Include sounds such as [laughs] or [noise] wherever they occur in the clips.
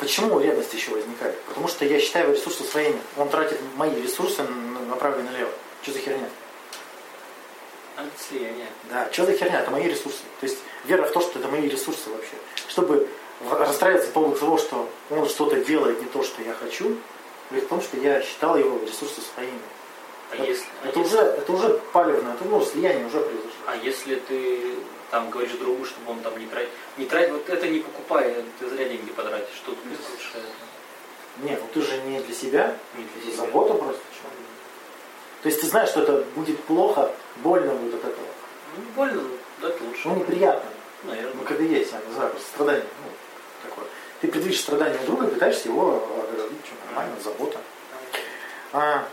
Почему ревность еще возникает? Потому что я считаю его ресурсы своими. Он тратит мои ресурсы направо и налево. Что за херня? Антислияние. Да, что за херня? Это мои ресурсы. То есть вера в то, что это мои ресурсы вообще. Чтобы расстраиваться по поводу того, что он что-то делает не то, что я хочу, говорит в том, что я считал его ресурсы своими. А это, если, а это, если- уже, это уже палевно, это ну, слияние уже произошло. А если ты там говоришь другу, чтобы он там не тратил, не трать, вот это не покупай, ты зря деньги потратишь. Что тут лучше это? Нет, ну ты же не для себя, Не для себя. заботу просто. чё. То есть ты знаешь, что это будет плохо, больно будет от этого. Ну, больно, да, это лучше. Ну, неприятно. Ну, Наверное. когда есть, я не знаю, просто страдание. Ну, такое. Ты предвидишь страдания друга, пытаешься его оградить, что нормально, забота. А,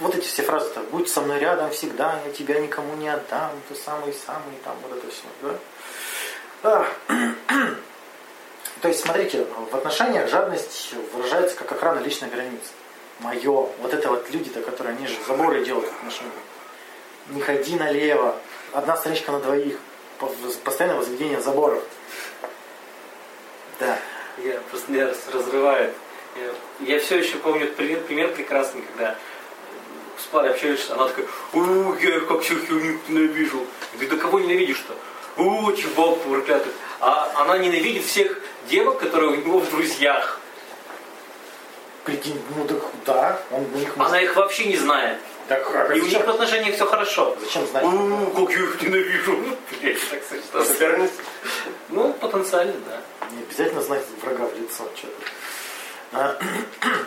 вот эти все фразы, так, будь со мной рядом всегда, я тебя никому не отдам, ты самый-самый, там вот это все, да? А, [clears throat] То есть, смотрите, в отношениях жадность выражается как охрана личной границы. Мое, вот это вот люди-то, которые, они же заборы делают в отношениях. Не ходи налево, одна страничка на двоих, По- постоянное возведение заборов. Да. Я просто меня раз- разрывает. Я, я все еще помню пример, пример прекрасный, когда с парой общаешься, она такая, о, я как всю херню ненавижу. Ты до кого ненавидишь-то? О, чебал проклятых. А она ненавидит всех девок, которые у него в друзьях. Прикинь, ну так да, он у них Она их вообще не знает. Так, а И у них в отношениях все хорошо. зачем знать? О, как я их ненавижу. [laughs] Так? Ну, потенциально, да. Не обязательно знать врага в лицо. Что А,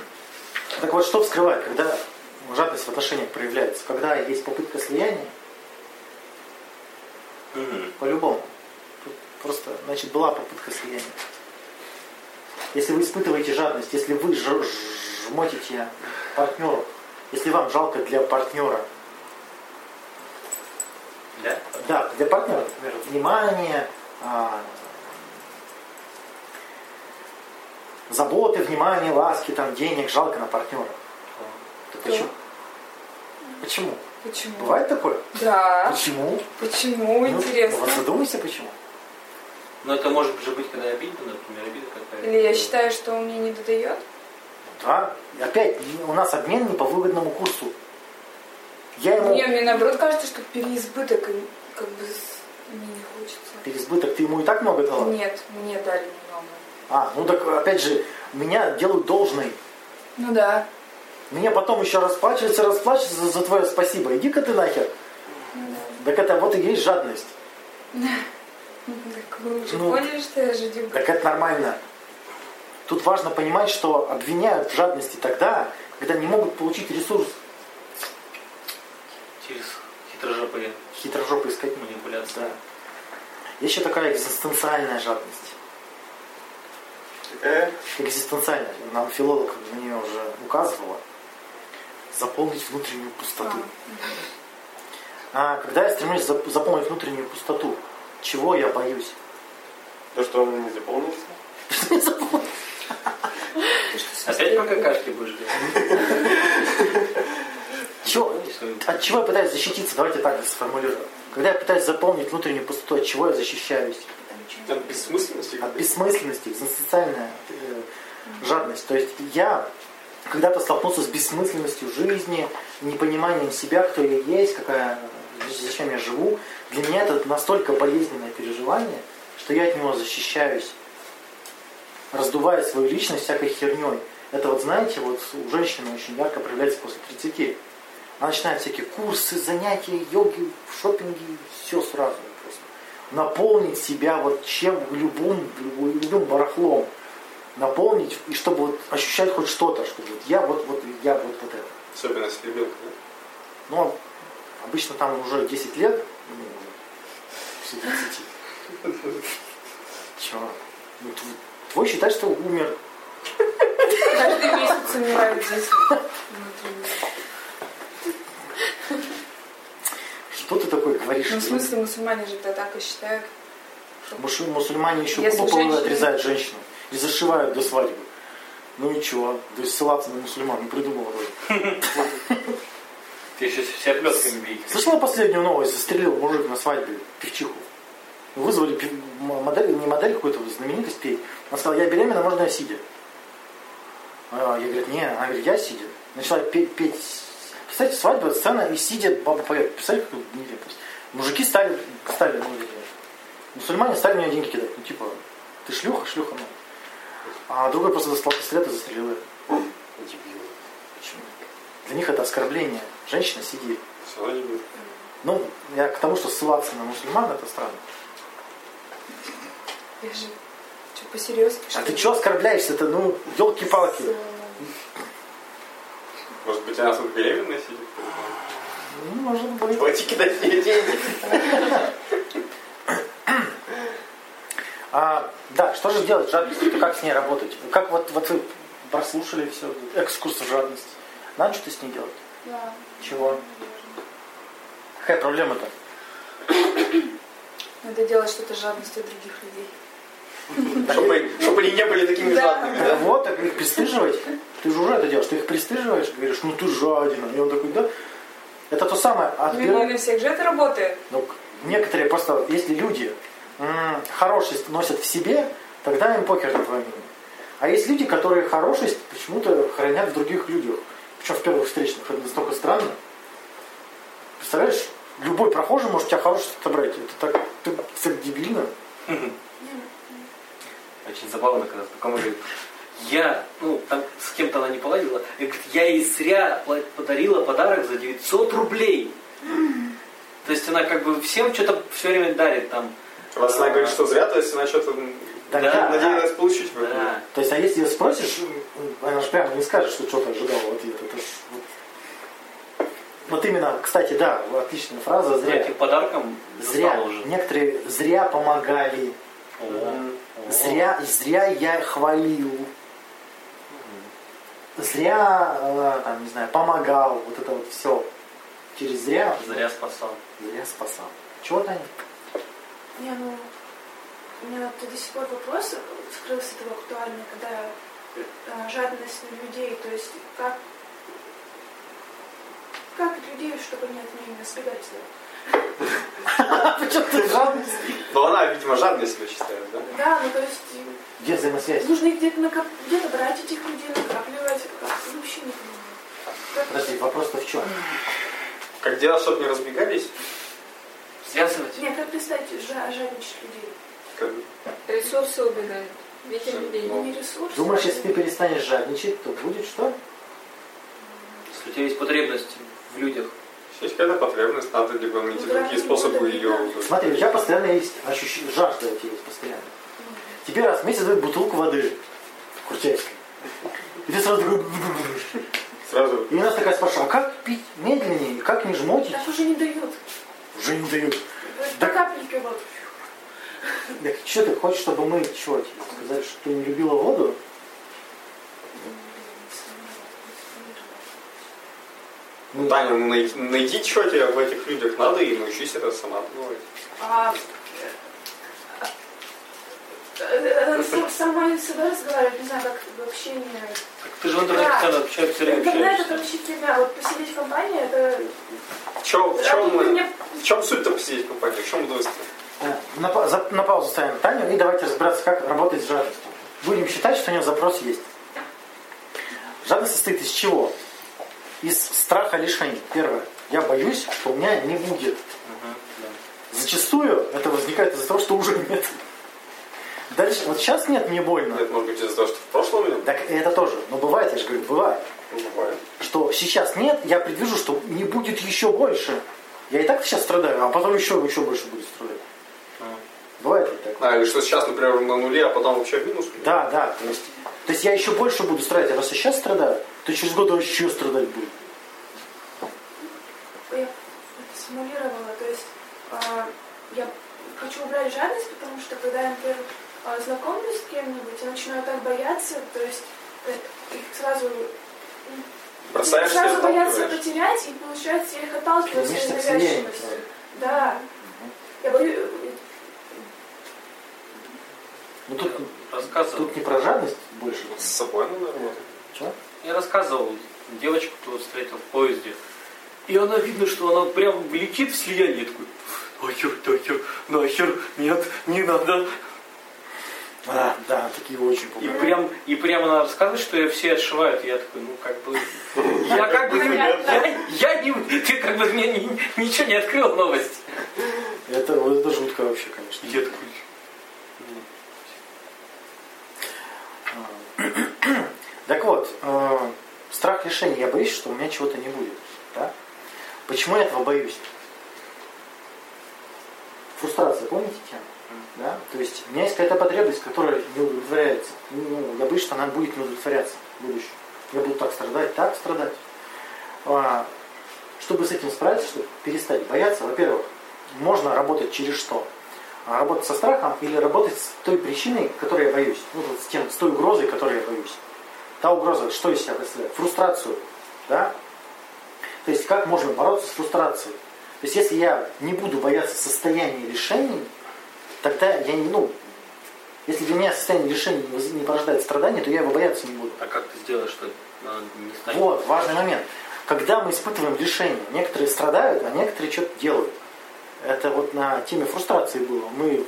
[clears throat] так вот, что вскрывает, когда жадность в отношениях проявляется? Когда есть попытка слияния, Мгм. по-любому. Просто, значит, была попытка слияния. Если вы испытываете жадность, если вы жмотите партнеру, если вам жалко для партнера, Да? Да, для партнера, например, внимание, а, заботы, внимание, ласки, там, денег, жалко на партнера. Почему? Почему? Почему? Бывает такое? Да. Почему? Почему? Ну, Интересно. Вот задумайся, почему. Но это может же быть, когда обидно, например, обида какая-то. Или я считаю, что он мне не додает? Да. Опять, у нас обмен не по выгодному курсу. Я ему Мне, мне наоборот кажется, что переизбыток как бы мне не хочется. переизбыток, ты ему и так много дала? Нет, мне дали немного. А, ну так опять же, меня делают должной. Ну да. Мне потом еще расплачиваться, расплачиваться за, за твое спасибо. Иди-ка ты нахер. Так это вот и есть жадность. да. Так вы уже Ну, поняли, что я жадюга? Так это нормально. Тут важно понимать, что обвиняют в жадности тогда, когда не могут получить ресурс Через хитрожопые хитрожопой искать. манипуляции. Да. Есть еще такая экзистенциальная жадность. Какая? Экзистенциальная. Нам филолог на нее уже указывала. Заполнить внутреннюю пустоту. А когда я стремлюсь зап- заполнить внутреннюю пустоту, чего я боюсь? То, что он не заполнился? Опять по какашке будешь делать? Чего- От чего я пытаюсь защититься? Давайте так сформулирую. Когда я пытаюсь заполнить внутреннюю пустоту, от чего я защищаюсь? От бессмысленности? От бессмысленности, экзистенциальная э, жадность. То есть я когда-то столкнулся с бессмысленностью жизни, непониманием себя, кто я есть, какая, зачем я живу. Для меня это настолько болезненное переживание, что я от него защищаюсь, раздувая свою личность всякой херней. Это вот, знаете, вот у женщины очень ярко проявляется после 30. Она начинает всякие курсы, занятия, йоги, шопинги, все сразу просто. Наполнить себя вот чем, любым, любым барахлом. Наполнить, и чтобы вот ощущать хоть что-то, чтобы вот я вот, вот, я вот, вот это. Особенно с ребенком. да? Но обычно там уже 10 лет, ну, все 30. Чего? Ну, тв- твой считает, что умер. Каждый месяц умирают здесь. Что ты такое говоришь? Ну, в смысле, мусульмане же так и считают. Мусульмане еще женщина- отрезают женщину и зашивают до свадьбы. Ну и чего? То есть ссылаться на мусульман не придумал вроде. Ты еще себя плетками бить. Слышала последнюю новость? Застрелил мужик на свадьбе певчиху. Вызвали модель, не модель какую-то, знаменитость петь. Она сказала, я беременна, можно я сидя? А, Я говорю, не, она говорит, я сидя. Начала петь, петь. Представьте, свадьба, сцена, и сидя баба поет. Представляете, какой нелепость. Мужики стали, стали, ну, мусульмане стали мне деньги кидать. Ну, типа, ты шлюха, шлюха, ну. А другой просто достал пистолет и застрелил ее. Дебилы. Почему? Для них это оскорбление. Женщина сидит. Все дебилы. Ну, я к тому, что ссылаться на мусульман, это странно. Я же что, посерьезно? А ты что оскорбляешься-то? Ну, елки-палки. Может быть, она тут беременная сидит? Ну, может быть. Давайте кидать деньги. [laughs] А, да, что же делать с жадностью? Как с ней работать? Как вот, вот вы прослушали все, экскурс в жадность. Надо что-то с ней делать? Да. Чего? Какая проблема-то? Надо делать что-то с жадностью других людей. [laughs] Чтобы, чтобы они не были такими Да. жадными, Да да? вот, так их пристыживать. Ты же уже это делаешь. Ты их пристыживаешь, говоришь, ну ты жадина. И он такой, да? Это то самое. Не Отбирать. для всех же это работает. Ну, некоторые просто, если люди хорошесть носят в себе, тогда им покер на твое мнение. А есть люди, которые хорошесть почему-то хранят в других людях. Причем в первых встречных. Это настолько странно. Представляешь, любой прохожий может тебя хорошесть отобрать. Это так, ты, так дебильно. Очень забавно, когда знакомый говорит, я, ну, там с кем-то она не поладила, и говорит, я ей зря подарила подарок за 900 рублей. То есть она как бы всем что-то все время дарит там. Раз она говорит, что зря, то есть она что-то Да, Да, да, надеялась получить. Да. То есть, а если ее спросишь, она же прямо не скажет, что что-то ожидала в ответ. Это ж вот- вот именно, кстати, да, отличная фраза, За зря. этим подарком Зря. уже. Некоторые зря помогали. О, о. Зря, зря я хвалил. Зря, э, там, не знаю, помогал. Вот это вот все. Через зря. Зря спасал. Зря спасал. Чего, Таня? Не, ну, у меня вот до сих пор вопрос скрылся того актуальный, когда э, жадность на людей, то есть как, как людей, чтобы они от меня не сделать. Почему ты жадность? Но она, видимо, жадной себя считает, да? Да, ну то есть Где взаимосвязь? нужно их где-то накоп... где-то брать этих людей, накапливать, вообще не понимаю. Подожди, вопрос-то в чем? Как делать, чтобы не разбегались? Связывать. Нет, как перестать жа- жадничать людей? Как- Ресурсы убегают. Ветер людей. Не ресурсы. Думаешь, если ты перестанешь жадничать, то будет что? Если у тебя есть потребность в людях. Есть какая-то потребность, надо либо найти Ну, да, другие способы ее... Смотри, у тебя постоянно есть ощущение, жажда у тебя есть постоянно. Тебе раз в месяц дают бутылку воды курчайской. И ты сразу такой... Сразу И у нас такая спрашивает, а как пить медленнее, как не жмотить? Так уже не дают. Уже не дают. По капельке вот. Так что ты хочешь, чтобы мы, чего тебе сказали, что ты не любила воду? Ну, Таня, ну найди, найди, что тебе в этих людях надо, и научись это сама делать. А, Сама с собой разговаривать, не знаю, как в общении. Так ты же в интернете Да. постоянно общаешься, все время Интернет это, короче, фигня. Вот посидеть в компании, это... В чем, в А чем, мне- в чем суть-то посидеть в компании? В чем удовольствие? Э, На, за- на паузу ставим Таню и давайте разбираться, как работать с жадностью. Будем считать, что у нее запрос есть. Жадность состоит из чего? Из страха лишений. Первое. Я боюсь, что у меня не будет. Мгм, да. Зачастую это возникает из-за того, что уже нет. Дальше, вот сейчас нет, мне больно. Это может быть из-за того, что в прошлом нет? Так это тоже. Но бывает, я же говорю, бывает. Ну, бывает. Что сейчас нет, я предвижу, что не будет еще больше. Я и так сейчас страдаю, а потом еще, еще больше будет страдать. Ну. Бывает ли так? А, или что сейчас, например, на нуле, а потом вообще в минус? Да, да. То есть, то есть я еще больше буду страдать. А раз я сейчас страдаю, то через год я еще страдать буду. Я это симулировала, то есть а, я хочу убрать жадность, потому что когда я, например, а, знакомлюсь с кем-нибудь, я начинаю так бояться, то есть э, их сразу Бросаешь себя, сразу боятся потерять, и получается я их отталкиваю своей навязчивостью. Да. Я боюсь, Ну тут, Рассказывал. тут не про жадность больше. С собой надо работать. Чего? Я рассказывал девочку, которую встретил в поезде. И она видно, что она прям летит в слияние. Такой, нахер, нахер, нахер, нет, не надо. Да, да, такие очень И пугают. прям, и прям она рассказывает, что ее все отшивают. И я такой, ну как бы... [laughs] Я как бы... Я, я не... Ты как бы мне ни- ничего не открыл новость. Это, вот это жутко вообще, конечно. И я такой... Так вот, э, страх решения. Я боюсь, что у меня чего-то не будет. Да? Почему я этого боюсь? Фрустрация, помните тему? Да? То есть у меня есть какая-то потребность, которая не удовлетворяется. Ну, я боюсь, что она будет не удовлетворяться в будущем. Я буду так страдать, так страдать. А, чтобы с этим справиться, чтобы перестать бояться, во-первых, можно работать через что? А, Работать со страхом или работать с той причиной, которой я боюсь. Ну, вот с, тем, с той угрозой, которой я боюсь. Та угроза, что из себя представляет? Фрустрацию. Да? То есть как можно бороться с фрустрацией? То есть если я не буду бояться состояния решений, тогда я не, ну, если для меня состояние решений не порождает страдания, то я его бояться не буду. А как ты сделаешь, что не станет? Вот, важный момент. Когда мы испытываем лишение, некоторые страдают, а некоторые что-то делают. Это вот на теме фрустрации было. Мы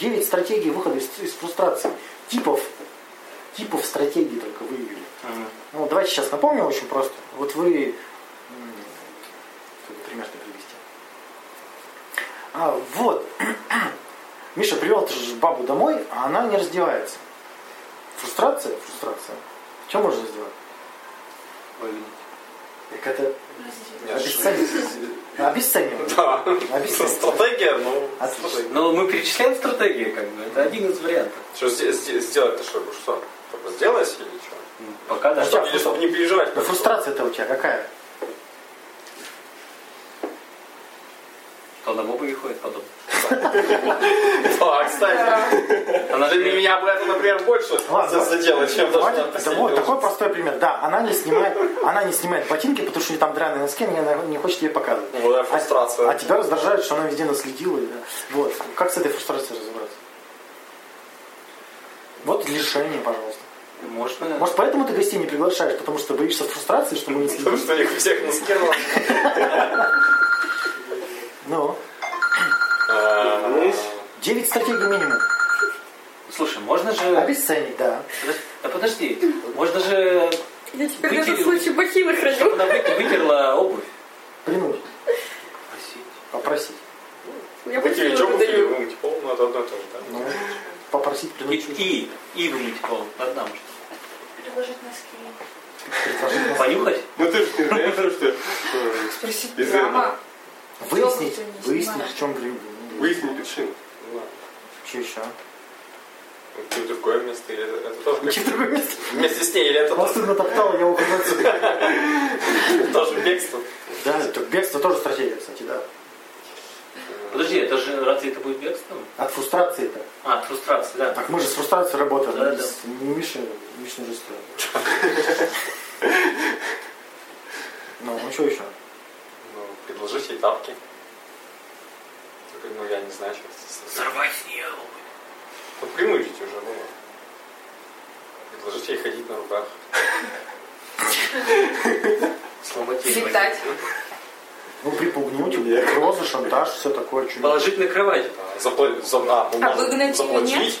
9 стратегий выхода из, из фрустрации. Типов, типов стратегий только выявили. Мгм. Ну, давайте сейчас напомню очень просто. Вот вы, как бы пример привести. А, вот, [clears throat] Миша привел бабу домой, а она не раздевается. Фрустрация? Фрустрация. Что можно сделать? Выгнать. Так это обесценивать. Обесценивать. Да. Обесценивать. Стратегия, ну... Отлично. Но мы перечисляем стратегии, как бы. Это один из вариантов. Что сде- сде- сделать-то что? Ну Что? Только сделать или что? Ну, Пока да. Ну, чтобы не переживать. Да фрустрация-то у тебя какая? Что на бобы ходит потом. Да, кстати. Она Для же меня бы это, например, больше задело, чем то, что вот такой простой пример. Да, она не снимает, она не снимает ботинки, потому что у нее там драные носки, она не хочет ей показывать. Вот это фрустрация. А, а тебя раздражает, что она везде наследила. да. Вот. Как с этой фрустрацией разобраться? Вот лишение, пожалуйста. можно... Может, поэтому ты гостей не приглашаешь, потому что боишься фрустрации, что мы не Потому следим? что у них у всех носки разные. Ну, А, девять стратегий минимум. Слушай, можно же... Обесценить, да. Да подожди, можно же... Я теперь на этот случай бахилы Чтобы храню. она вы- вытерла обувь. Принудить, Просить. попросить. Я бахилы обувь или вымыть пол, ну это одно и то же, да? Ну, попросить, И, принудить. и, и вымыть пол. Одна может. Предложить носки. Понюхать? Ну ты же ты знаешь, что э, Спросить прямо. Выяснить, выяснить, в чем блин. выяснить причину. Ну, да. Что еще? Ну, в другое место, или это, это тоже Че в другое место? вместе с ней, или это Просто натоптала, я ухожу отсюда. тоже, тоже бегство. Да, бегство тоже стратегия, кстати, да. Подожди, это же разве это будет бегством? От фрустрации-то. А, от фрустрации, да. Так мы же с фрустрацией работаем. Да, да. Миша, Миша же. Ну, ну что еще? Предложить ей тапки. Только, ну, я не знаю, что это. Сорвать с нее обувь. Ну, принудить уже, ну. Предложить ей ходить на руках. [laughs] Сломать ей Летать. Ну, припугнуть, угрозы, шантаж, все такое. чё- Положить на кровать. Запла- за, а, ну, А выгнать заплатить. нет?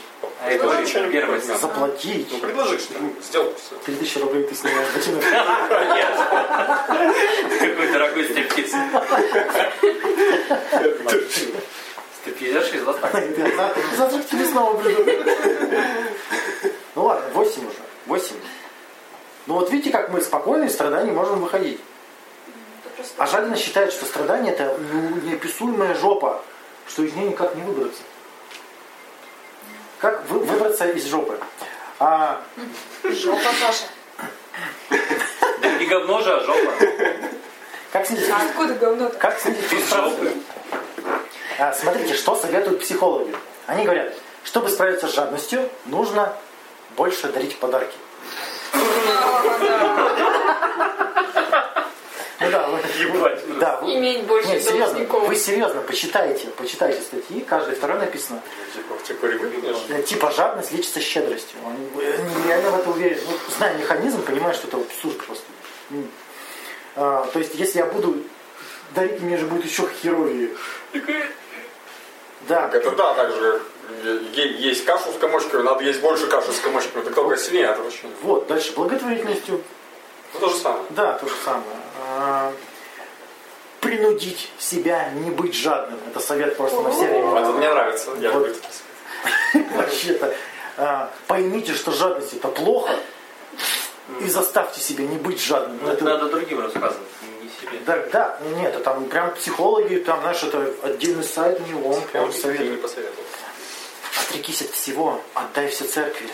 А это уже первое. Заплатить. Ну, предложи что-нибудь, сделай все. 3000 рублей ты снимаешь ботинок. Какой дорогой стриптиз. Стриптизерша из. Завтра завтра к тебе снова приду. Ну ладно, 8 уже. 8. Ну вот видите, как мы спокойно из страданий можем выходить. А жадина считает, что страдание это неописуемая жопа, что из нее никак не выбраться. Как вы- выбраться из жопы? А, Жопа, Саша. Не говно же, а жопа. как снизить, А откуда говно-то? как снизить фрустрацию? А, смотрите, что советуют психологи. Они говорят, чтобы справиться с жадностью, нужно больше дарить подарки. Ну да, вы, Иметь больше Нет, серьезно, вы серьезно почитайте, почитайте статьи, каждый второй написано. Типа, типа. Э, Типа жадность лечится щедростью. Они, они реально в это уверены. Ну, зная механизм, понимаю, что это абсурд просто. А, то есть, если я буду дарить, мне же будет еще херовее. Да. Так это да, также е- есть кашу с комочками, надо есть больше каши с комочками. Так только сильнее это очень. Вот, дальше благотворительностью. Ну то же самое. Да, то же самое. Принудить себя не быть жадным. Это совет просто на все Это времена. мне нравится. Я Вот. это. [laughs] Вообще-то. а, Поймите, что жадность это плохо. И заставьте себя не быть жадным. Ну, это Это- надо другим рассказывать, не себе. Да, да, нет, это там прям психологи, там, знаешь, это отдельный сайт у него, он прям советует. Отрекись от всего, отдай все церкви.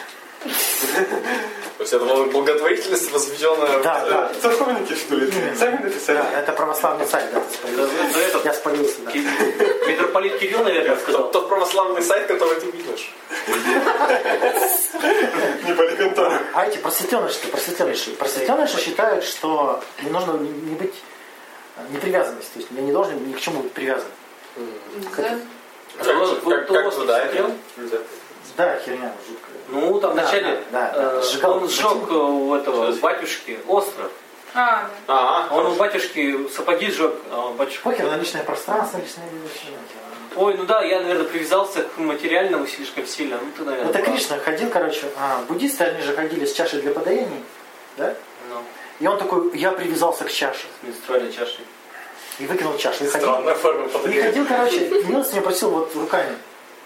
[laughs] То есть это была благотворительность, возведенная... Да, да. Церковники, что ли? Сами написали. Да, это православный сайт, да, ты этот Я спалился, да. Митрополит Кирилл, наверное, сказал. Тот, православный сайт, который ты видишь. Не поликонтора. А эти просветленыши, просветленыши, просветленыши считают, что не нужно не быть не привязанность, то есть я не должен ни к чему быть привязан. Да. Как, вот как, то как вот туда смотрел? это? Нельзя. Да, херня жуткая. Ну, там Да, вначале да, да, э, сжигал он сжег у этого батюшки остров. А, А, Он у батюшки сапоги сжег, а батюшка... Похер на личное пространство, личное вещи. Ой, ну да, я, наверное, привязался к материальному слишком сильно. Ну, ты, наверное, Это прав. Кришна ходил, короче, а, буддисты, они же ходили с чашей для подаяний, да? Ну, И он такой, я привязался к чаше. с менструальной чашей. И выкинул чашу. И ходил, странная форма и подойти. ходил короче, милостыню просил вот руками.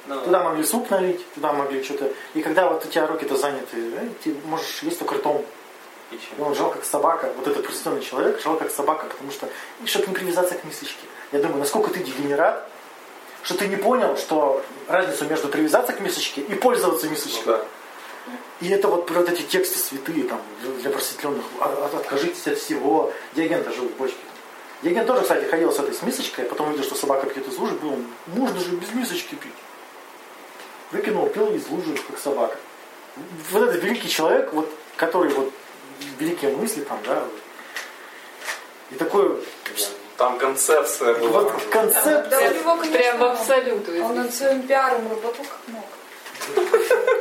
Ну, Туда могли суп налить, туда могли что-то. И когда вот у тебя руки-то заняты, э, ты можешь есть только ртом. и он жал как собака, вот этот просветленный человек жал как собака, потому что, чтобы не привязаться к мисочке. Я думаю, насколько ты дегенерат, что ты не понял, что разницу между привязаться к мисочке и пользоваться Ну мисочкой. да. И это вот, вот эти тексты святые там, для- просветленных. «А- от- Откажитесь от всего. Диоген жил в бочке. Диоген тоже, кстати, ходил с этой с мисочкой, а потом увидел, что собака пьет из лужи, был, можно же без мисочки пить. Выкинул, пил из лужи, как собака. Вот этот великий человек, вот, который вот великие мысли там, да, и такой Там концепция была. вот концепт. Да, у него, конечно, Прям в абсолюту. Он над своим пиаром работал как мог.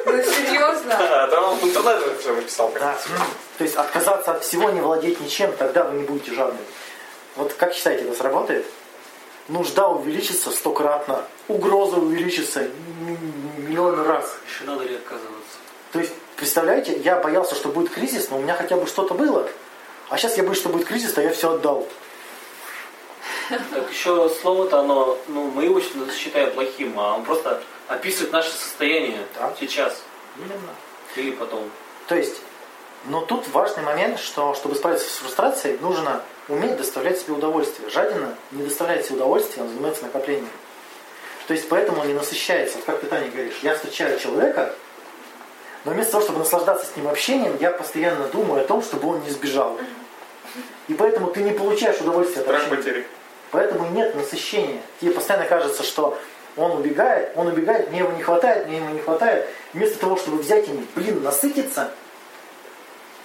Ну, серьезно? А, там он в интернете все написал. Да. То есть отказаться от всего, не владеть ничем, тогда вы не будете жадными. Вот как считаете, это сработает? Нужда увеличится стократно, угроза увеличится миллион раз. Еще надо ли отказываться? То есть, представляете, я боялся, что будет кризис, но у меня хотя бы что-то было. А сейчас я боюсь, что будет кризис, а я все отдал. Так еще слово-то оно, ну, мы его считаем плохим, а он просто описывает наше состояние Да. сейчас Именно. или потом. То есть, но тут важный момент, что чтобы справиться с фрустрацией, нужно уметь доставлять себе удовольствие. Жадина не доставляет себе удовольствия, он занимается накоплением. То есть поэтому он не насыщается. Вот как ты, Таня, говоришь, я встречаю человека, но вместо того, чтобы наслаждаться с ним общением, я постоянно думаю о том, чтобы он не сбежал. И поэтому ты не получаешь удовольствия от Страх общения. потери. Поэтому нет насыщения. Тебе постоянно кажется, что он убегает, он убегает, мне его не хватает, мне его не хватает. Вместо того, чтобы взять им, блин, насытиться,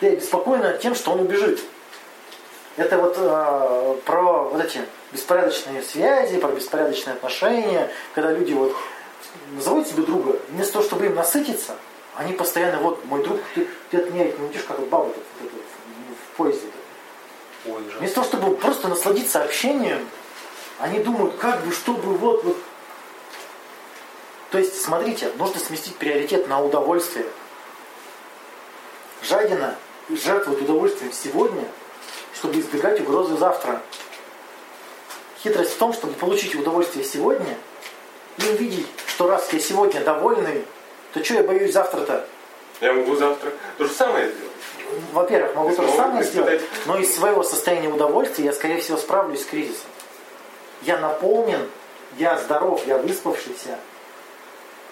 ты обеспокоена тем, что он убежит. Это вот э, про вот эти беспорядочные связи, про беспорядочные отношения, когда люди вот называют себе друга, вместо того, чтобы им насытиться, они постоянно, вот, мой друг, ты, ты от меня не уйдешь, как вот баба тут, вот это, в- поезде. Ой, жаль. Вместо того, чтобы просто насладиться общением, они думают, как бы, чтобы вот, вот. То есть, смотрите, нужно сместить приоритет на удовольствие. Жадина жертвует удовольствием сегодня, чтобы избегать угрозы завтра. Хитрость в том, чтобы получить удовольствие сегодня и увидеть, что раз я сегодня довольный, то что я боюсь завтра-то? Я могу завтра то же самое сделать. Во-первых, могу то же самое сделать, но из своего состояния удовольствия я, скорее всего, справлюсь с кризисом. Я наполнен, я здоров, я выспавшийся.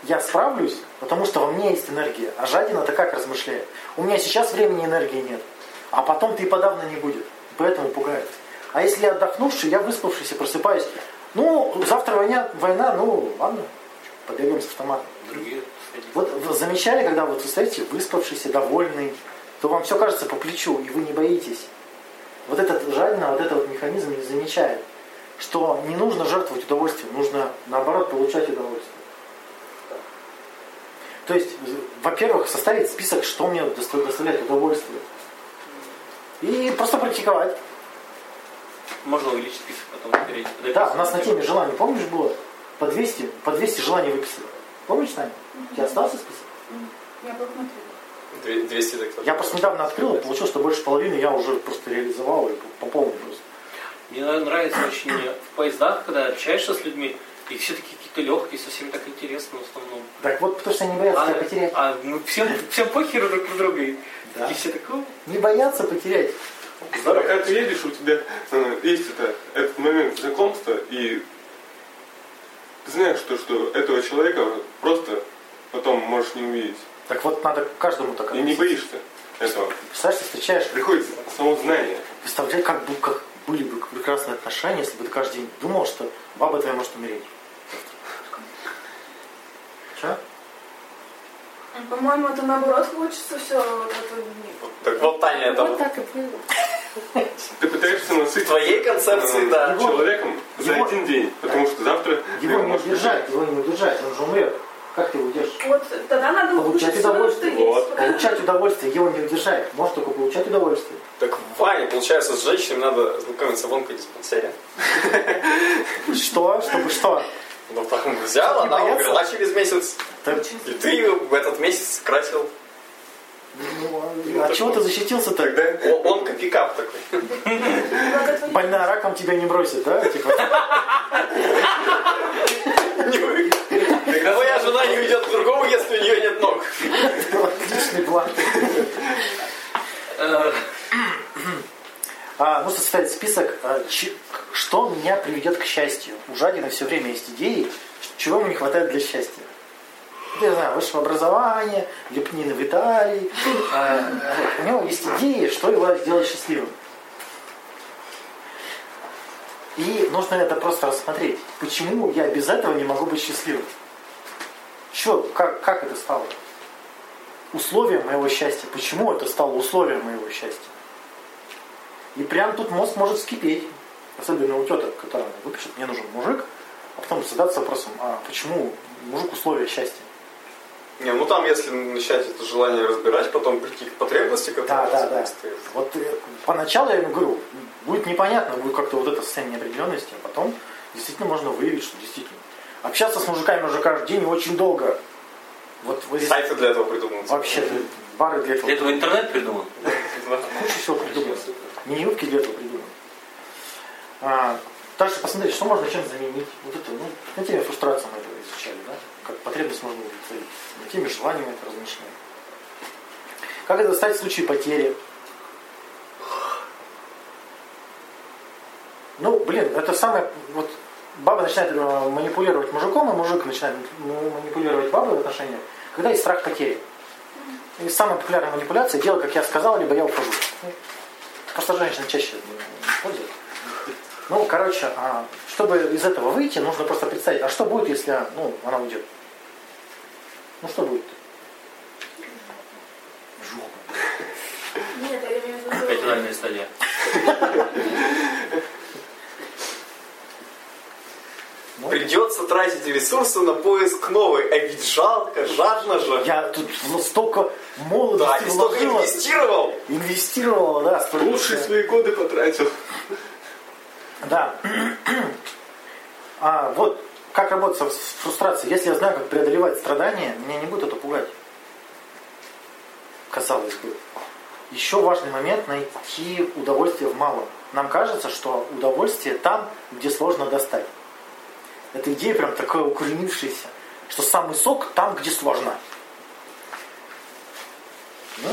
Я справлюсь, потому что во мне есть энергия. А жадина-то как размышляет? У меня сейчас времени энергии нет, а потом-то и подавно не будет. Поэтому пугает. А если я отдохнувший, я выспавшийся, просыпаюсь. Ну, завтра война, война ну ладно, побегаем с автоматом. Другие. Вот вы замечали, когда вот вы стоите выспавшийся, довольный, то вам все кажется по плечу, и вы не боитесь. Вот этот жадина, вот этот вот механизм не замечает, что не нужно жертвовать удовольствием, нужно наоборот получать удовольствие. То есть, во-первых, составить список, что мне доста- доставляет удовольствие. И просто практиковать. Можно увеличить список, потом перейти. Да, у нас на теме желаний, помнишь, было? По 200, по 200 желаний выписали. Помнишь, Таня? У тебя остался список? Я посмотрела. Две- 200 так Я просто недавно открыл, и получилось, что больше половины я уже просто реализовал и по полной просто. Мне нравится очень в поездах, когда общаешься с людьми, и все такие какие-то легкие, совсем так интересно в основном. Так вот, потому что они боятся А, тебя потерять. а ну, всем, всем похеру друг на друга. И Да. такие все такое. Не боятся потерять. Да, когда ты едешь, у тебя э, есть это, этот момент знакомства, и ты знаешь, что, что этого человека просто потом можешь не увидеть. Так вот, надо каждому так И не боишься этого. Представляешь, ты встречаешь, Приходит само знание. представляй, как, бы, как были бы прекрасные отношения, если бы ты каждый день думал, что баба твоя может умереть. Че? По-моему, это наоборот хочется все вот это Так вот, Таня, это Вот так и было. Ты пытаешься насытить твоей концепции, э, да. человеком за один день, потому что завтра Его не можешь удержать, его не удержать, он же умрет. Как ты его удержишь? Вот тогда надо Получать все, удовольствие. Вот. Получать удовольствие, его не удержать. Может только получать удовольствие. Так, Ваня, получается, с женщинами надо знакомиться в онкодиспансере. Что? Чтобы что? Ну, там взял, она умерла через месяц. И ты ее в этот месяц красил. ну, а чего ты защитился тогда? О- Онко-пикап такой. Благотворительность. Больная раком тебя не бросит, да? Типа, Твоя жена не уйдет к другому, если у нее нет ног. отличный план. А, нужно составить список, а, что меня приведет к счастью. У Жадина все время есть идеи, чего ему не хватает для счастья. Я знаю, высшего образования, лепнины в Италии. А, у него есть идеи, что его сделает счастливым. И нужно это просто рассмотреть. Почему я без этого не могу быть счастливым? Что, как, как это стало? Условием моего счастья. Почему это стало условием моего счастья? И прям тут мозг может вскипеть. Особенно у теток, которая выпишет, мне нужен мужик, а потом задаться вопросом, а почему мужик условие счастья? Не, ну там, если начать это желание разбирать, потом прийти к потребности, Да, которая да, да. стоит. Вот э, поначалу я ему говорю, будет непонятно, будет как-то вот это состояние неопределенности, а потом действительно можно выявить, что действительно. Общаться с мужиками уже каждый день очень долго. Вот, вот здесь Сайты для этого придуманы. вообще бары для этого. Для этого интернет придуман. Куча всего придумано. Мини-юбки для этого придуманы. А, дальше посмотреть, что можно чем заменить. Вот это, ну, на теме фрустрации мы это изучали, да? Как потребность можно удовлетворить. На теме желания это размышляли. Как это достать в случае потери? Ну, блин, это самое, вот баба начинает э, манипулировать мужиком, и мужик начинает манипулировать бабой в отношениях, когда есть страх потери. И самая популярная манипуляция дело, как я сказал, либо я ухожу. Ну, Просто женщины чаще пользуются. Ну, короче, а, чтобы из этого выйти, нужно просто представить, а что будет, если ну, она уйдет? Ну, что будет? Жопа. Нет, я имею в виду... Стадия. [laughs] Ну, Придется тратить ресурсы на поиск новой, а ведь жалко, жадно же. Я тут ну, столько Да, молодости и столько вложила, инвестировал. инвестировала, да, столько лучшие всего. свои годы потратил. Да. А вот как работать с фрустрацией? Если я знаю, как преодолевать страдания, меня не будет это пугать. Казалось бы. Еще важный момент найти удовольствие в малом. Нам кажется, что удовольствие там, где сложно достать. Эта идея прям такая укоренившаяся, что самый сок там, где сложно. Ну,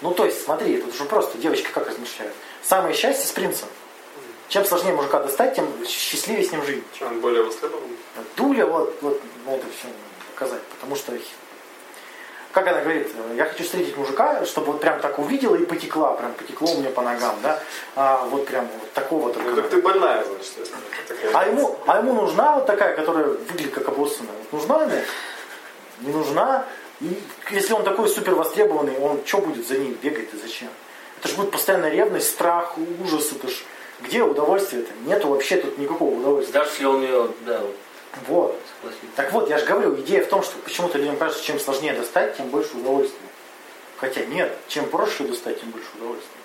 ну, то есть, смотри, тут же просто девочки как размышляют. Самое счастье с принцем. Чем сложнее мужика достать, тем счастливее с ним жить. Чем он более востребован? Дуля вот, вот на это все показать. Потому что, как она говорит, я хочу встретить мужика, чтобы вот прям так увидела и потекла, прям потекло у меня по ногам, да. А, вот прям вот такого только. Ну так ты больная, значит. А ему, а ему нужна вот такая, которая выглядит как обоссанная. Вот нужна она? Не нужна. И если он такой супер востребованный, он что будет за ней бегать и зачем? Это же будет постоянная ревность, страх, ужас. Это ж где удовольствие-то? Нету вообще тут никакого удовольствия. Даже если он ее, да, вот. Так вот, я же говорю, идея в том, что почему-то людям кажется, чем сложнее достать, тем больше удовольствия. Хотя нет, чем проще достать, тем больше удовольствия.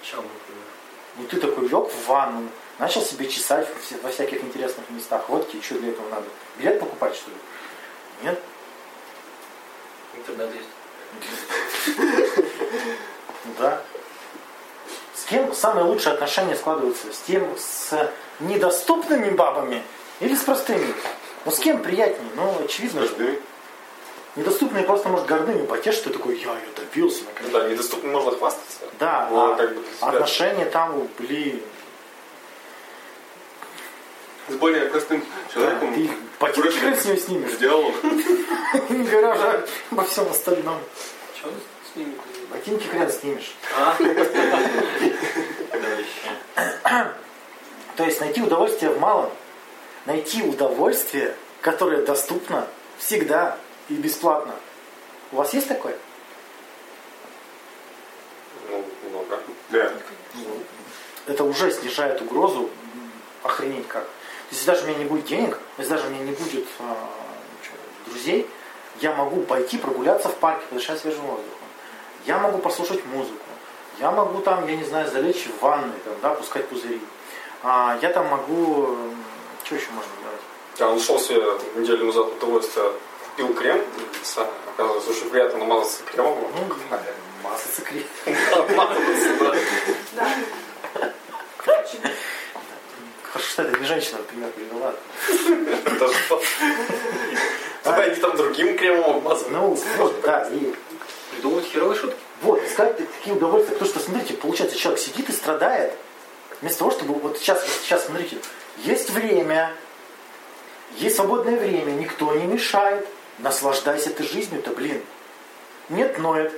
Почему, например? Ну ты такой лег в ванну, начал себе чесать во всяких интересных местах. Вот тебе что для этого надо? Билет покупать, что ли? Нет? Интернет есть. Ну да. С кем самые лучшие отношения складываются? С тем, с недоступными бабами или с простыми? Ну с кем приятнее? Ну, очевидно же. Недоступные просто, может, гордыню потешить, что такой, я ее добился наконец. Да, недоступно можно хвастаться. Да, Но а как бы отношения там, блин, С более простым человеком ты ботинки проще хрен с нее снимешь. диалог. [laughs] Не говоря уже обо всем остальном. Чего с ними? Ботинки хрен снимешь. А? [laughs] То есть найти удовольствие в малом. Найти удовольствие, которое доступно всегда и бесплатно. У вас есть такое? Ну, много. Да. Это уже снижает угрозу охренеть как. Если даже у меня не будет денег, если даже у меня не будет чё, друзей, я могу пойти прогуляться в парке, подышать свежим воздухом. Я могу послушать музыку. Я могу там, я не знаю, залечь в ванной, там, да, пускать пузыри. А, я там могу... Что еще можно делать? Я нашел себе неделю назад удовольствие, купил крем, с- оказывается, очень приятно намазаться кремом. Ну, масса секрет. Намазаться, да. Хорошо, что это не женщина, например, что? Давай они там другим кремом обмазывают. Ну, вот, да, и Придумывать херовые шутки. Вот, искать такие удовольствия. Потому что, смотрите, получается, человек сидит и страдает. Вместо того, чтобы вот сейчас, вот сейчас, смотрите, есть время, есть свободное время, никто не мешает. Наслаждайся ты жизнью-то, блин. Нет, ноет.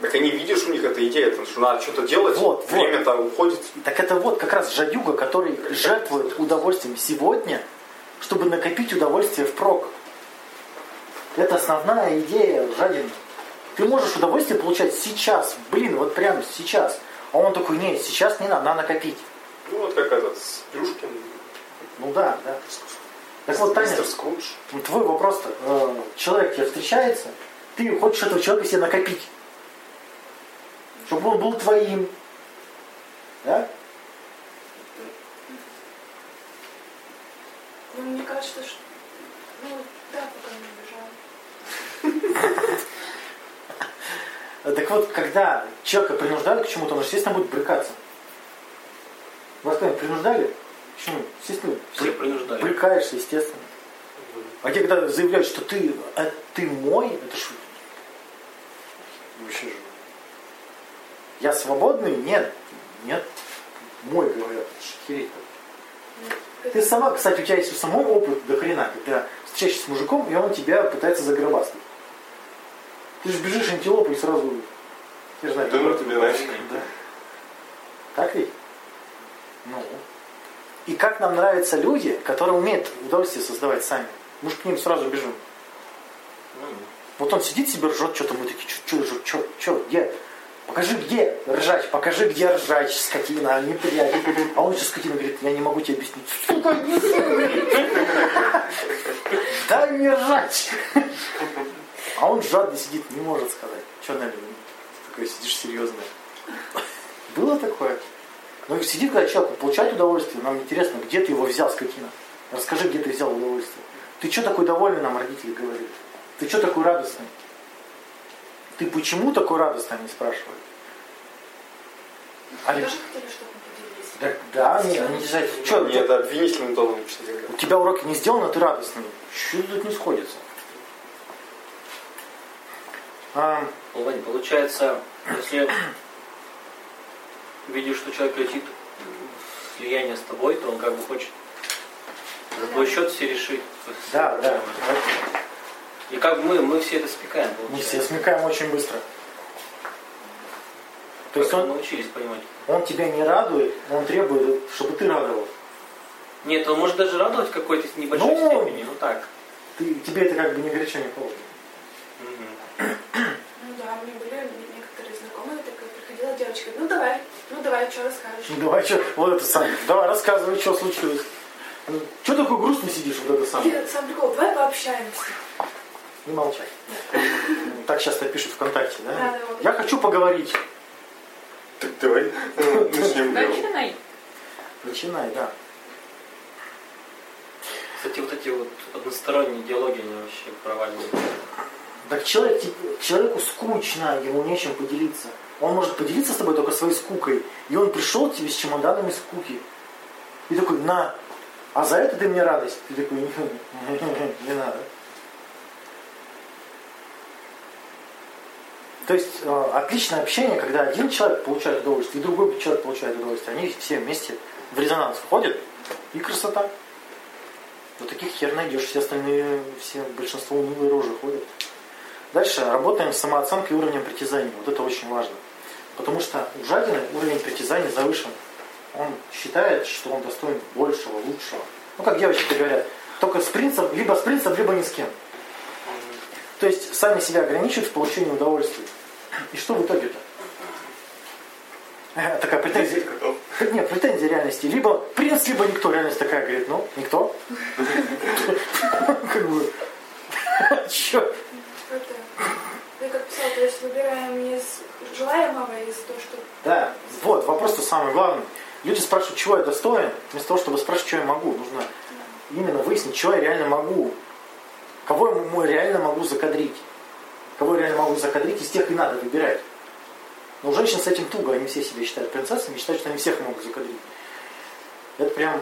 Так они видишь, у них эта идея, потому что надо что-то делать, Вот, вот. время-то уходит. Так это вот как раз жадюга, который жертвует удовольствием сегодня, чтобы накопить удовольствие впрок. Это основная идея жадины. Ты можешь удовольствие получать сейчас, блин, вот прямо сейчас. А он такой, нет, сейчас не надо, надо накопить. Ну вот как этот с Плюшкин, Ну да, да. Так вот, Таня, ну, твой вопрос-то. э, человек тебе встречается, ты хочешь этого человека себе накопить. Чтобы он был твоим. Да? Ну, мне кажется, что... Ну, да, пока не убежала. Э, Так вот, когда человека принуждают к чему-то, он, естественно, будет брыкаться. Вас когда принуждали? Почему? Естественно, Все принуждали. брыкаешься, естественно. А те, когда заявляют, что ты, а ты мой, это ж вообще же. Я свободный? Нет. Нет. Мой, говорят. Хереть. Ты сама, кстати, у тебя есть у самой опыт до хрена, когда встречаешься с мужиком, и он тебя пытается загробастать. Ты же бежишь антилопу и сразу... Я же знаю, Да ну тебе нафиг. да. Так ведь? И как нам нравятся люди, которые умеют удовольствие создавать сами. Мы же к ним сразу бежим. Вот он сидит себе ржет, что-то мы такие, что, что, что, что, где? Покажи, где ржач, покажи, где ржач, скотина, не прячь. А он сейчас скотина говорит, я не могу тебе объяснить. Сука, дай мне ржач. А он жадно сидит, не может сказать. Что, Nelly, такой сидишь серьезный. Было такое? Ну, сидит, когда человек получает удовольствие, нам интересно, где ты его взял, скотина. Расскажи, где ты взял удовольствие. Ты что такой довольный, нам родители говорят? Ты что такой радостный? Ты почему такой радостный, они спрашивают. Хотели, чтобы поделились. да, да, они, они дизайн, что, Мне это обвинительным тоном у тебя уроки не сделаны, а ты радостный. Что тут не сходится? А, Ну, Вань, получается, если видишь, что человек летит в слияние с тобой, то он как бы хочет за твой счет все решить. да, да. И как бы мы, мы все это спекаем, Мы все получается. смекаем очень быстро. То есть он, научились понимать. он тебя не радует, он требует, чтобы ты радовал. Нет, он может даже радовать в какой-то небольшой Ну. степени, ну так. Ты, тебе это как бы не горячо, не холодно. Ну да, у меня были некоторые знакомые, такая приходила девочка, ну давай, ну давай, что расскажешь? Ну давай, что, вот это самое. Давай, рассказывай, что случилось. Что такой грустный сидишь, вот это самое? Или сам прикол, давай пообщаемся. Не молчай. Так часто пишут ВКонтакте, да? Да, да, вот. Я хочу поговорить. Так давай [laughs] начнем. Начинай. Начинай, да. Кстати, вот эти вот односторонние диалоги, они вообще проваливают. Так человек, человеку скучно, ему нечем поделиться. Он может поделиться с тобой только своей скукой. И он пришел к тебе с чемоданами скуки. И такой, на, а за это ты мне радость. Ты такой, не надо. То есть э, отличное общение, когда один человек получает удовольствие, и другой человек получает удовольствие. Они все вместе в резонанс входят, и красота. Вот таких хер найдешь, все остальные, все, большинство унылые рожи ходят. Дальше работаем с самооценкой и уровнем притязаний. Вот это очень важно. Потому что у жадины уровень притязаний завышен. Он считает, что он достоин большего, лучшего. Ну, как девочки говорят, только с принцем, либо с принцем, либо ни с кем. То есть сами себя ограничивают в получении удовольствия. И что в итоге-то? Э, Такая претензия. Нет, претензия реальности. Либо принц, либо никто. Реальность такая говорит, ну, никто. [laughs] Как бы. [laughs] Чё? Ты как писал, то есть выбираем из желаемого, из того, что... Да, вот, вопрос-то самый главный. Люди спрашивают, чего я достоин, вместо того, чтобы спрашивать, что я могу. Нужно именно выяснить, чего я реально могу. Кого я реально могу закадрить. Кого я реально могу закадрить, из тех и надо выбирать. Но у женщин с этим туго, они все себя считают принцессами, считают, что они всех могут закадрить. Это прям...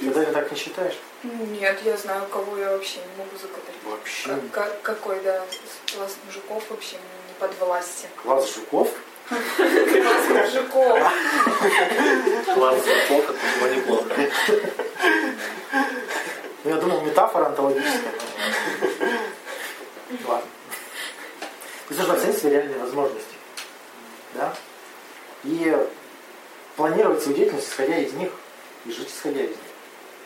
Когда ты так не считаешь? Нет, я знаю, кого я вообще не могу закатать. Вообще. Как- как- какой, да, класс мужиков вообще не подвластен. Класс жуков. Класс мужиков. Класс плохо, это было неплохо. Ну, я думал, метафора антологическая. но- Ладно. То есть нужно оценить свои реальные возможности. Да? И планировать свою деятельность, исходя из них, и жить исходя из них.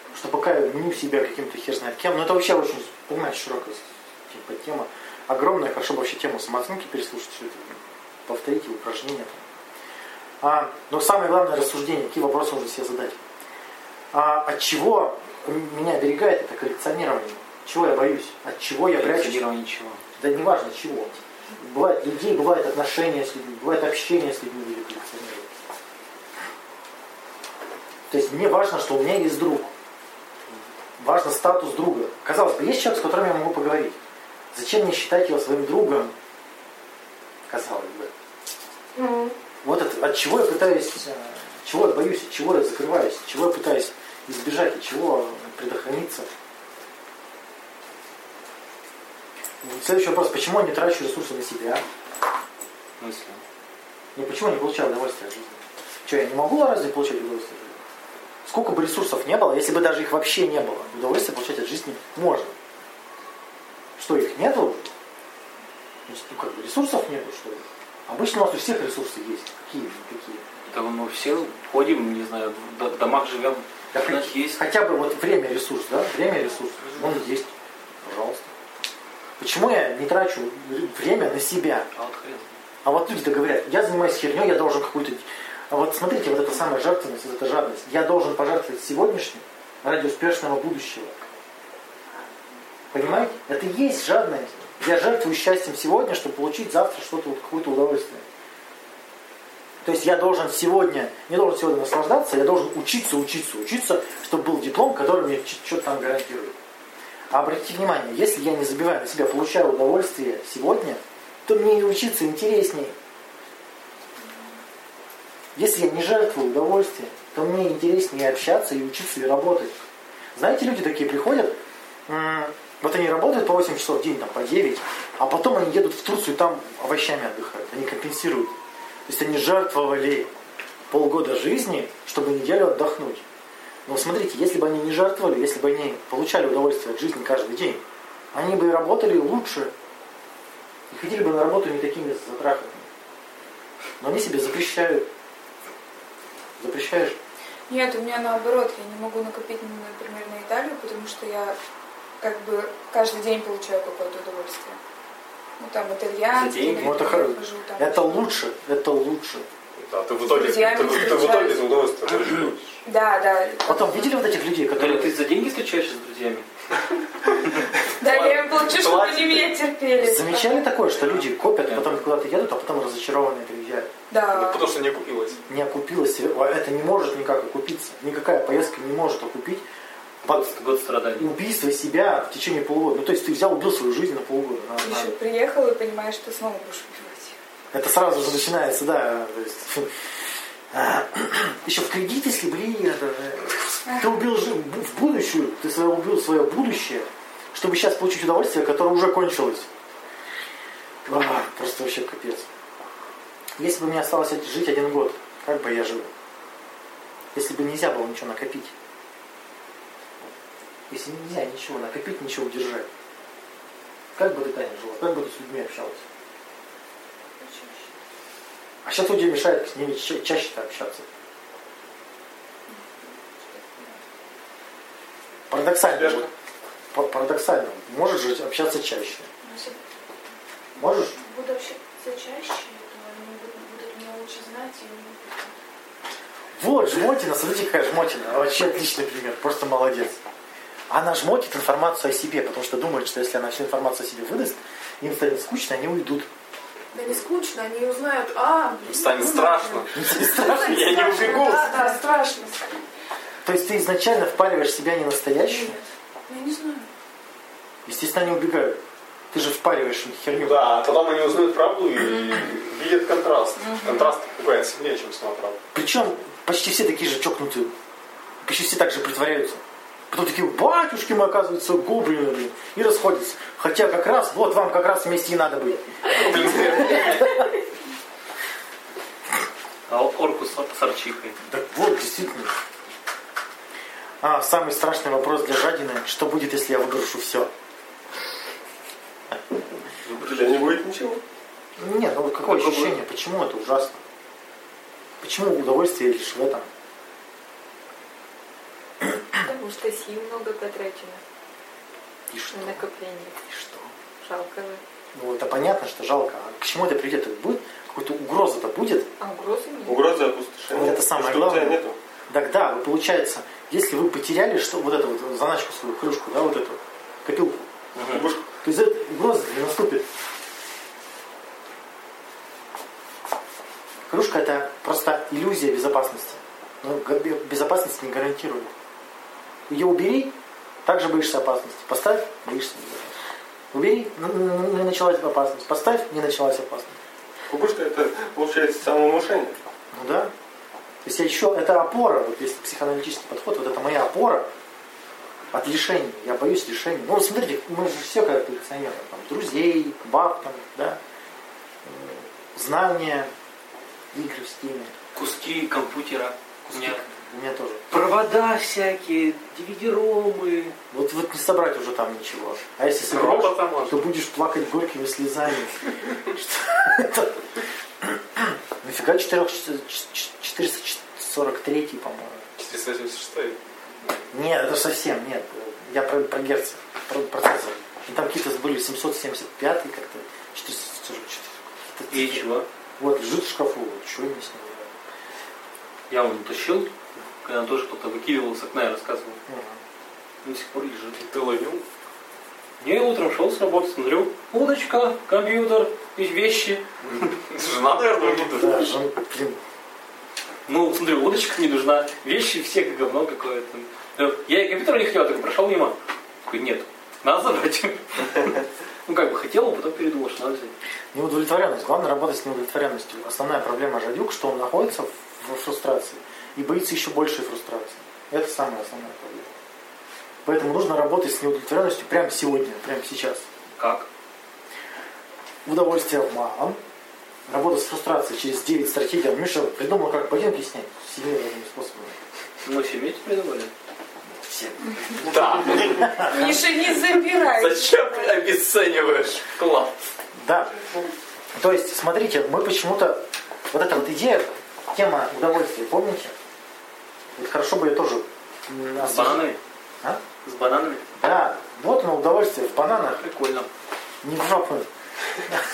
Потому что пока я мню себя каким-то хер знает кем, ну это вообще очень, понимаете, широкая типа, тема. Огромная, хорошо бы вообще тему самооценки переслушать, все это повторить, и упражнения. А, но самое главное рассуждение, какие вопросы нужно себе задать. А, от чего меня оберегает это коллекционирование? Чего я боюсь? От чего я прячусь? Коллекционирование ничего. Да не важно чего. Бывает людей, бывает отношения с людьми, бывает общение с людьми люди коллекционируют. То есть мне важно, что у меня есть друг. Важно статус друга. Казалось бы, есть человек, с которым я могу поговорить. Зачем мне считать его своим другом? Казалось бы. Вот от, от чего я пытаюсь, э, чего я боюсь, от чего я закрываюсь, от чего я пытаюсь избежать, от чего предохраниться. Следующий вопрос. Почему я не трачу ресурсы на себя? В смысле? Ну почему я не получаю удовольствие от жизни? Что, я не могу разве получать удовольствие от жизни? Сколько бы ресурсов не было, если бы даже их вообще не было, удовольствие получать от жизни можно. Что, их нету? Значит, ну как бы ресурсов нету, что ли? Обычно у нас у всех ресурсы есть. Какие? Какие? Да мы все ходим, не знаю, в домах живем. Да У нас есть. Хотя бы вот время ресурс, да? Время ресурс. Он есть. Пожалуйста. Почему я не трачу время на себя? А вот хрен. А вот люди-то говорят, я занимаюсь херней, я должен какую-то... А вот смотрите, вот эта самая жертвенность, вот эта жадность. Я должен пожертвовать сегодняшним ради успешного будущего. Понимаете? Это и есть жадность. Я жертвую счастьем сегодня, чтобы получить завтра что-то, вот, какое-то удовольствие. То есть я должен сегодня, не должен сегодня наслаждаться, я должен учиться, учиться, учиться, чтобы был диплом, который мне что-то там гарантирует. А обратите внимание, если я не забиваю на себя, получаю удовольствие сегодня, то мне и учиться интереснее. Если я не жертвую удовольствием, то мне интереснее общаться и учиться и работать. Знаете, люди такие приходят, вот они работают по 8 часов в день, там, по 9, а потом они едут в Турцию и там овощами отдыхают. Они компенсируют. То есть они жертвовали полгода жизни, чтобы неделю отдохнуть. Но смотрите, если бы они не жертвовали, если бы они получали удовольствие от жизни каждый день, они бы работали лучше. И ходили бы на работу не такими затрахами. Но они себе запрещают. Запрещаешь? Нет, у меня наоборот, я не могу накопить, например, на Италию, потому что я как бы каждый день получаю какое-то удовольствие. Ну там итальянский? Ну, это хожу, там Это лучше, это лучше. Да, ты в итоге, ты, друзьями ты в итоге встречаюсь. за удовольствие тоже ходишь. [clears throat] Да, да. Потом видели вот этих людей, Которые ты за деньги встречаешься с друзьями? [laughs] Да, я им получу, чтобы они меня терпели. замечали такое, что люди копят, потом куда-то едут, а потом разочарованные приезжают. Ну, Да. потому что не окупилось. Не окупилось, а это не может никак окупиться. Никакая поездка не может окупить под Год страданий. убийство себя в течение полугода. Ну, то есть ты взял, убил свою жизнь на полгода. На- Еще приехал и понимаешь, что снова будешь. Это сразу же начинается, да. То есть, а, [clears throat] еще в кредит, если блин, это, ты убил в будущую, ты свое, убил свое будущее, чтобы сейчас получить удовольствие, которое уже кончилось. А, просто вообще капец. Если бы мне осталось жить один год, как бы я жил? Если бы нельзя было ничего накопить. Если нельзя ничего накопить, ничего удержать. Как бы ты, Таня, жила? Как бы ты с людьми общалась? А сейчас люди мешают с ними ча- чаще-то общаться. Парадоксально. Вот. Па- Парадоксально. Можешь же общаться чаще. Если Можешь? буду общаться чаще, то они будут, будут меня лучше знать и они будут Вот, Жмотина, смотрите, какая Жмотина. Вообще отличный пример, просто молодец. Она жмотит информацию о себе, потому что думает, что если она всю информацию о себе выдаст, им станет скучно, они уйдут. Да не скучно, они узнают, а, Станет ну, страшно. [laughs] Я не убегу. Да, да, страшно. То есть ты изначально впариваешь себя не настоящую, Нет, я не знаю. естественно, они убегают. Ты же впариваешь им херню. Да, а потом они узнают правду и видят контраст. Контраст пугает сильнее, чем сама правда. Причем почти все такие же чокнутые. Почти все так же притворяются. Потом такие, батюшки мы, оказывается, гоблины, блин, и расходятся. Хотя как раз, вот вам как раз вместе и надо быть. А орку с, арчихой. Так вот, действительно. А, самый страшный вопрос для жадины. Что будет, если я выброшу все? Тебя не будет ничего. Нет, ну вот какое Какое ощущение? Почему это ужасно? Почему удовольствие лишь в этом? Потому что сил много потрачено И что? на накопление. И что? Жалко же. Ну это понятно, что жалко. А к чему это придет? Это будет? Какой-то угроза-то будет? А угрозы нет. Угроза опустошения. Вот это самое что главное. у тебя нету. Тогда вы, получается, если вы потеряли что, вот эту вот заначку свою, крышку, да, вот эту, копилку, Будешь то есть эта угроза не наступит. Кружка это просто иллюзия безопасности. Но бе- безопасность не гарантирует. Ее убери, также боишься опасности. Поставь, боишься. Убери, не началась опасность. Поставь, не началась опасность. Кубышка это получается самовнушение. Ну да. То есть еще, это опора, вот если психоаналитический подход, вот это моя опора от лишений. Я боюсь лишений. Ну вот смотрите, мы же все как коллекционеры. Там, друзей, баб, там, да, знания, игры в стиме. Куски компьютера. У меня У меня тоже. провода всякие, DVD-ромы. Вот, вот не собрать уже там ничего. А если соберешь, то будешь плакать горькими слезами. [laughs] 4 443, по-моему. 476 Нет, это совсем нет. Я про, про герц, про процессор. И там какие-то были 775 как-то, 444. И чего? Вот, лежит в шкафу. Вот, что мне с ним делать? Я вон утащил, когда тоже кто-то выкидывал с окна, я рассказывал. Мгм. До сих пор лежит. Ты ловил? Я утром шел с работы, смотрю, удочка, компьютер, и вещи. Жена, наверное, жен, блин, Ну, смотрю, удочка не нужна, вещи все как говно какое-то. Я и компьютер не хотел, так прошел мимо. Такой, нет, надо забрать. [laughs] Ну, как бы хотел, а потом передумал, что надо взять. неудовлетворенность. Главное работать с неудовлетворенностью. Основная проблема жадюк, что он находится в фрустрации и боится еще большей фрустрации. Это самая основная проблема. Поэтому нужно работать с неудовлетворенностью прямо сегодня, прямо сейчас. Как? Удовольствие малом. Работа с фрустрацией через 9 стратегий. Миша придумал, как ботинки снять семи разными способами. Мы все вместе придумали? Все. Да. Миша, не забирай. Зачем ты обесцениваешь вклад? Да. То есть, смотрите, мы почему-то... Вот эта вот идея, тема удовольствия, помните? Вот хорошо бы ее тоже... С бананами? А? С бананами? Да. Вот оно удовольствие в бананах. Прикольно. Не в жопу.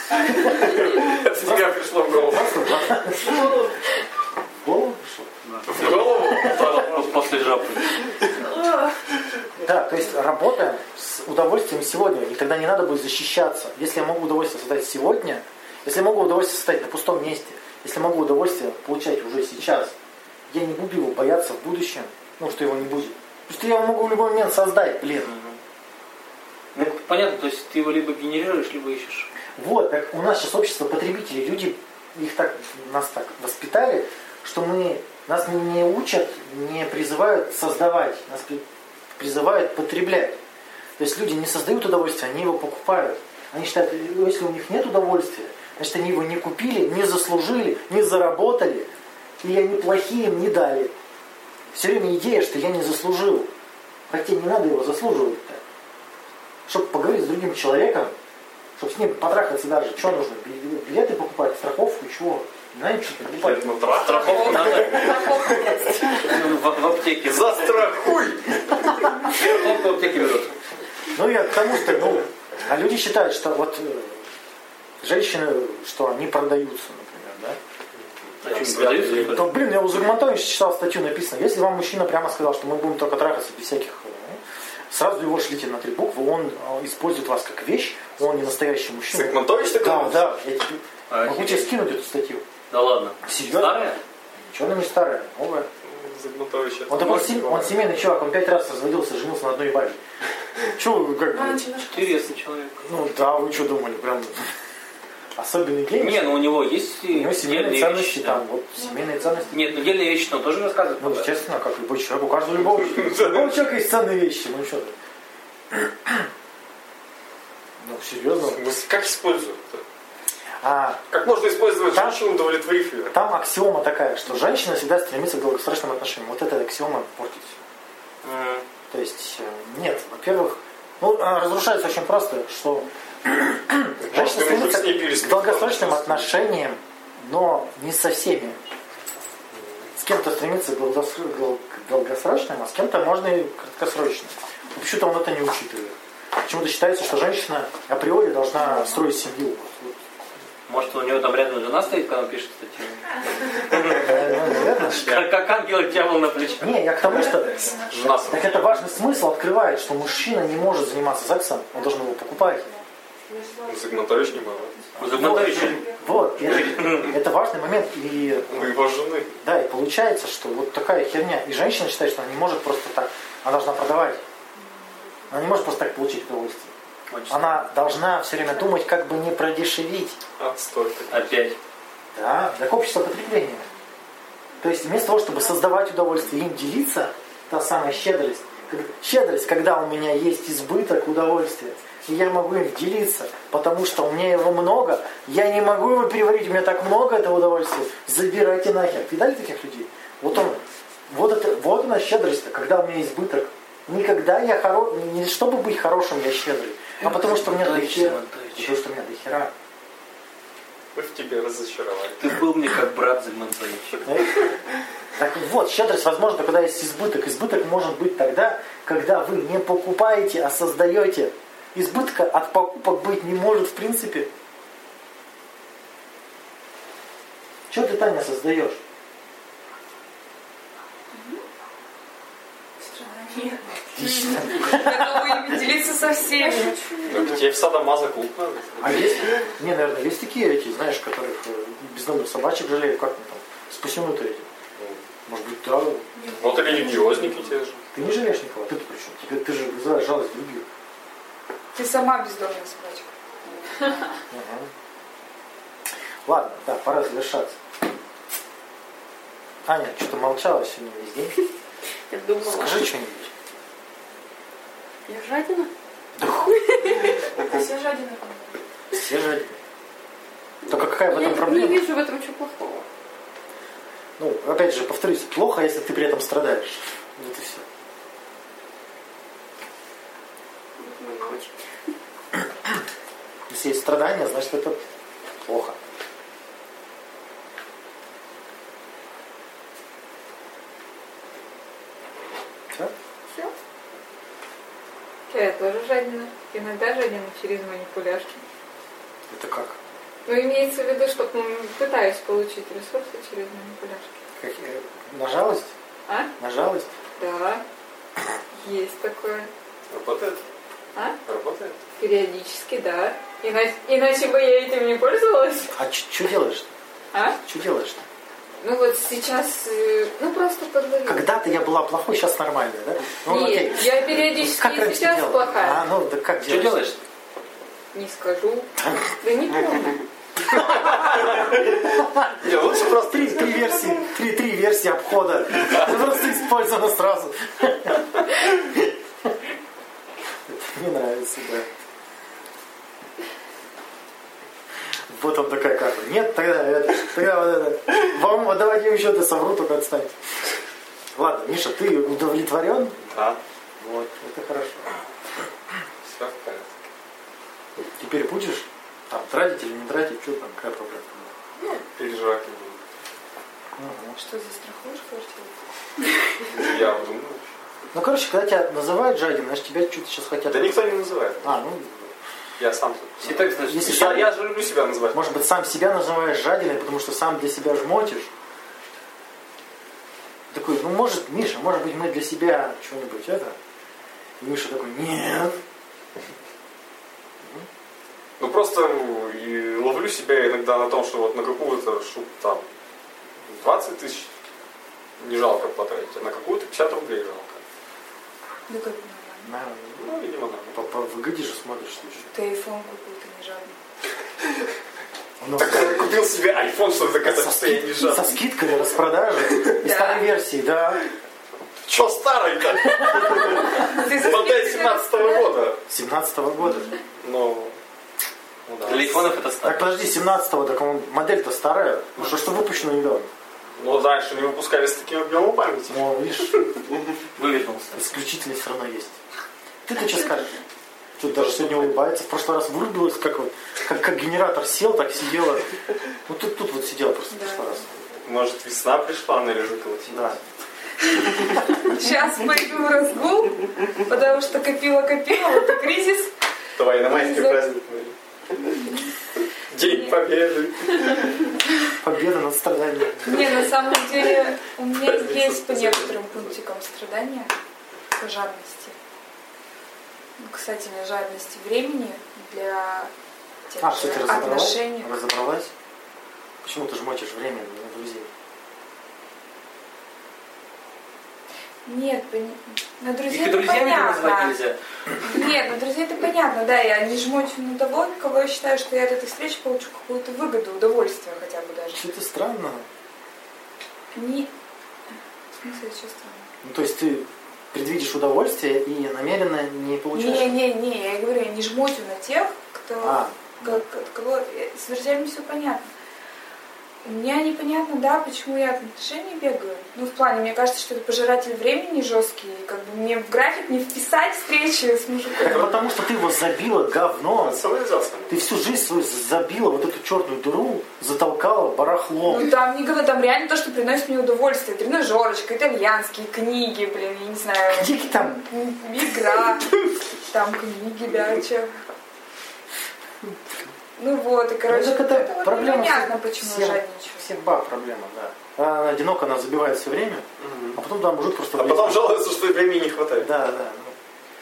Тебе пришло в голову. В голову пришло? В голову? После жопы. Да, то есть работаем с удовольствием сегодня, и тогда не надо будет защищаться. Если я могу удовольствие создать сегодня, если я могу удовольствие создать на пустом месте, если я могу удовольствие получать уже сейчас, я не буду его бояться в будущем, ну, что его не будет. Потому что я могу в любой момент создать, блин. Ну, понятно, то есть ты его либо генерируешь, либо ищешь. Вот, так у нас сейчас общество потребителей, люди их так, нас так воспитали, что мы, нас не учат, не призывают создавать, нас при- призывают потреблять. То есть люди не создают удовольствие, они его покупают. Они считают, если у них нет удовольствия, значит они его не купили, не заслужили, не заработали, или они плохие им не дали. Все время идея, что я не заслужил. Хотя не надо его заслуживать-то. Чтобы поговорить с другим человеком, чтобы с ним потрахаться даже, что нужно? Билеты покупать, страховку, чего? Не надо ничего покупать. Ну, трах. Страховку надо в, в аптеке. Застрахуй! Страховку в аптеке берут. Ну я к тому, что, ну, а люди считают, что вот э, женщины, что они продаются, не? То, блин, я у Загматовича читал статью написано, если вам мужчина прямо сказал, что мы будем только трахаться без всяких э, сразу его шлите на три буквы, он э, использует вас как вещь, он не настоящий мужчина. Сагмантович такой? Да, да, я тебе А, могу тебе скинуть эту статью. Да ладно. Серьезно? Старая? Ничего она не старая, новая. Он такой сем- он семейный чувак, он пять раз разводился, женился на одной бабе. [laughs] Че вы как бы? Интересный человек. Ну да, вы что думали, прям особенный гений. Не, ну у него есть У него семейные ценности вещи, да. там, вот семейные ценности. Нет, ну дельные вещи он тоже рассказывает. Ну, естественно, как любой человек, у каждого любого, [laughs] у любого человека есть ценные вещи, ну что ты. [clears throat] Ну, серьезно. Смысле, Как используют? А Как можно использовать Там- женщину, удовлетворив ее? там аксиома такая, что женщина всегда стремится к долгосрочным отношениям. Вот эта аксиома портит все. М. То есть, э, нет, во-первых, ну, разрушается очень просто, что [clears throat] женщина Может, ты мужик стремится с ней к долгосрочным отношениям, но не со всеми. С кем-то стремится к долгоср- дол- к долгосрочным, а с кем-то можно и краткосрочным. Но Почему-то он это не учитывает. Почему-то считается, что женщина априори должна строить семью. Может, у него там рядом жена стоит, когда он пишет статью? Как, ангел дьявол на плече. Не, я к тому, что Жена так это важный смысл открывает, что мужчина не может заниматься сексом, он должен его покупать. Загмантович не бывает. Загнатович. Вот, это, это важный момент. И У его жены. да, и получается, что вот такая херня. И женщина считает, что она не может просто так, она должна продавать. Она не может просто так получить удовольствие. Она должна все время думать, как бы не продешевить. Отстой. Опять. Да, так общество потребления. То есть вместо того, чтобы создавать удовольствие и им делиться, та самая щедрость. Щедрость, когда у меня есть избыток удовольствия, и я могу им делиться, потому что у меня его много, я не могу его переварить, у меня так много этого удовольствия, забирайте нахер. Видали таких людей? Вот он, вот это, вот она щедрость, когда у меня избыток. Никогда я хоро... не чтобы быть хорошим, я щедрый, а потому что у меня дохера. Потому что у меня дохера. Мы в тебе разочаровали. Ты был мне как брат Загнатович. Так вот, щедрость возможна, когда есть избыток. Избыток может быть тогда, когда вы не покупаете, а создаете. Избытка от покупок быть не может в принципе. Что ты, Таня, создаешь? Страдания. Отлично. Готовы делиться со всеми. Ну, Тебе в садомаза клуб надо. А есть? Не, наверное, есть такие эти, знаешь, которых э, бездомных собачек жалеют, как они там, спасены-то эти. Может быть, да. Вот и религиозники те же. Ты не жалеешь никого, ты при чем? Тебе, ты же вызываешь жалость других. Ты сама бездомная собачка. Ладно, да, пора завершаться. Аня, что-то молчала сегодня весь день. [laughs] Я думала. Скажи что-нибудь. Я жадина? Все жадины. Все же... Только какая в Я этом не проблема? вижу в этом ничего плохого. Ну, опять же, повторюсь, плохо, если ты при этом страдаешь. Вот и все. Очень. Если есть страдания, значит это плохо. Все? Все. Я тоже жадина. Иногда жадина через манипуляшки. Это как? Ну, имеется в виду, что пытаюсь получить ресурсы через манипуляшки. как э, на жалость? А? На жалость? Да. Есть такое. Работает? А? Работает? Периодически, да. Иначе, иначе бы я этим не пользовалась. А что делаешь-то? А? Что делаешь-то? Ну вот сейчас, э, ну просто подловила. Когда-то я была плохой, сейчас нормальная, да? Ну, Нет, окей. я периодически Как сейчас делала? плохая. А, ну, да как Что делаешь? Не скажу. Да не помню. Лучше просто... Три, три версии, три, три версии обхода. Просто использовано сразу. Это Мне нравится, да. Вот он такая карта. Нет, тогда это, тогда вот это. Вам вот давайте еще ты совру, только отстань. Ладно, Миша, ты удовлетворен? Да, Вот, это хорошо. все в порядке. Теперь будешь там тратить или не тратить, что там, какая проблема? Переживать не буду. Мгм. Что, застрахуешь квартиру? Я думаю. Ну, короче, когда тебя называют жадин, значит, тебя что-то сейчас хотят... Да никто не называет. А, ну, Я сам Все так значит. Если Я, сам- я же люблю себя называть. может быть, сам себя называешь жадиной, потому что сам для себя жмотишь. Такой, ну, может, Миша, может быть, мы для себя что-нибудь это... И Миша такой, нет. Ну просто ну, ловлю себя иногда на том, что вот на какую-то штуку там 20 тысяч не жалко потратить, а на какую-то 50 рублей жалко. Да как нормально. Ну, видимо, да. по, по выгоде же смотришь случай. Ты айфон купил, ты не жадный. [laughs] Ну, Так купил себе iPhone, что доказать, со, что я не скид- со жадный. скидкой на распродаже [laughs] и старой версии, да. Че старый-то? Модель скидкой 17 года. 17 года. Ну, ну да. Для айфонов это Так, старо. подожди, 17-го, так он, модель-то старая. Ну, что, что выпущено недавно? Ну, раньше не выпускали с таким объемом памяти. Ну, видишь, [laughs] Вывернулся. исключительность все равно есть. Ты-то что скажешь? [laughs] Тут даже сегодня улыбается. В прошлый раз вырубилась, как вот, как, как генератор сел, так сидела. Ну тут, тут вот сидела просто в прошлый раз. Может, весна пришла, она лежит колотить. Да. [laughs] Сейчас пойду в разгул, потому что копила-копила, вот и кризис. Давай на майский За- праздник. День Победы. Победа над страданием. Не, на самом деле у меня есть по некоторым пунктикам страдания, по жадности. Ну, кстати, для жадности времени, для тех А, же кстати, разобралась? отношений. Разобралась? Почему ты жмотишь время на друзей? Нет, пони- на друзей Их это друзьями понятно. нельзя. Нет, на друзей это понятно, да, я не жмуть на того, кого я считаю, что я от этой встречи получу какую-то выгоду, удовольствие хотя бы даже. Что-то странно. Не... В смысле, что странно? Ну, то есть ты предвидишь удовольствие и намеренно не получаешь? Не-не-не, я и говорю, я не жмотю на тех, кто... А, как- от кого... э, С друзьями все понятно. У меня непонятно, да, почему я от отношений бегаю. Ну, в плане, мне кажется, что это пожиратель времени жесткий. Как бы мне в график не вписать встречи с мужиком. это потому что ты его забила говно. Ты всю жизнь свою забила вот эту черную дыру, затолкала барахлом. Ну там не говорю, там реально то, что приносит мне удовольствие. Тренажерочка, итальянские книги, блин, я не знаю. Книги там. Игра, там книги, да, че. Ну вот, и короче, Ну, так это это вот проблема непонятно, почему всех- жадничаю. Всех баб проблема, да. Она одинока, она забивает все время, а потом да, мужик просто... А влезет. потом жалуются, что времени не хватает. Да, да. ну.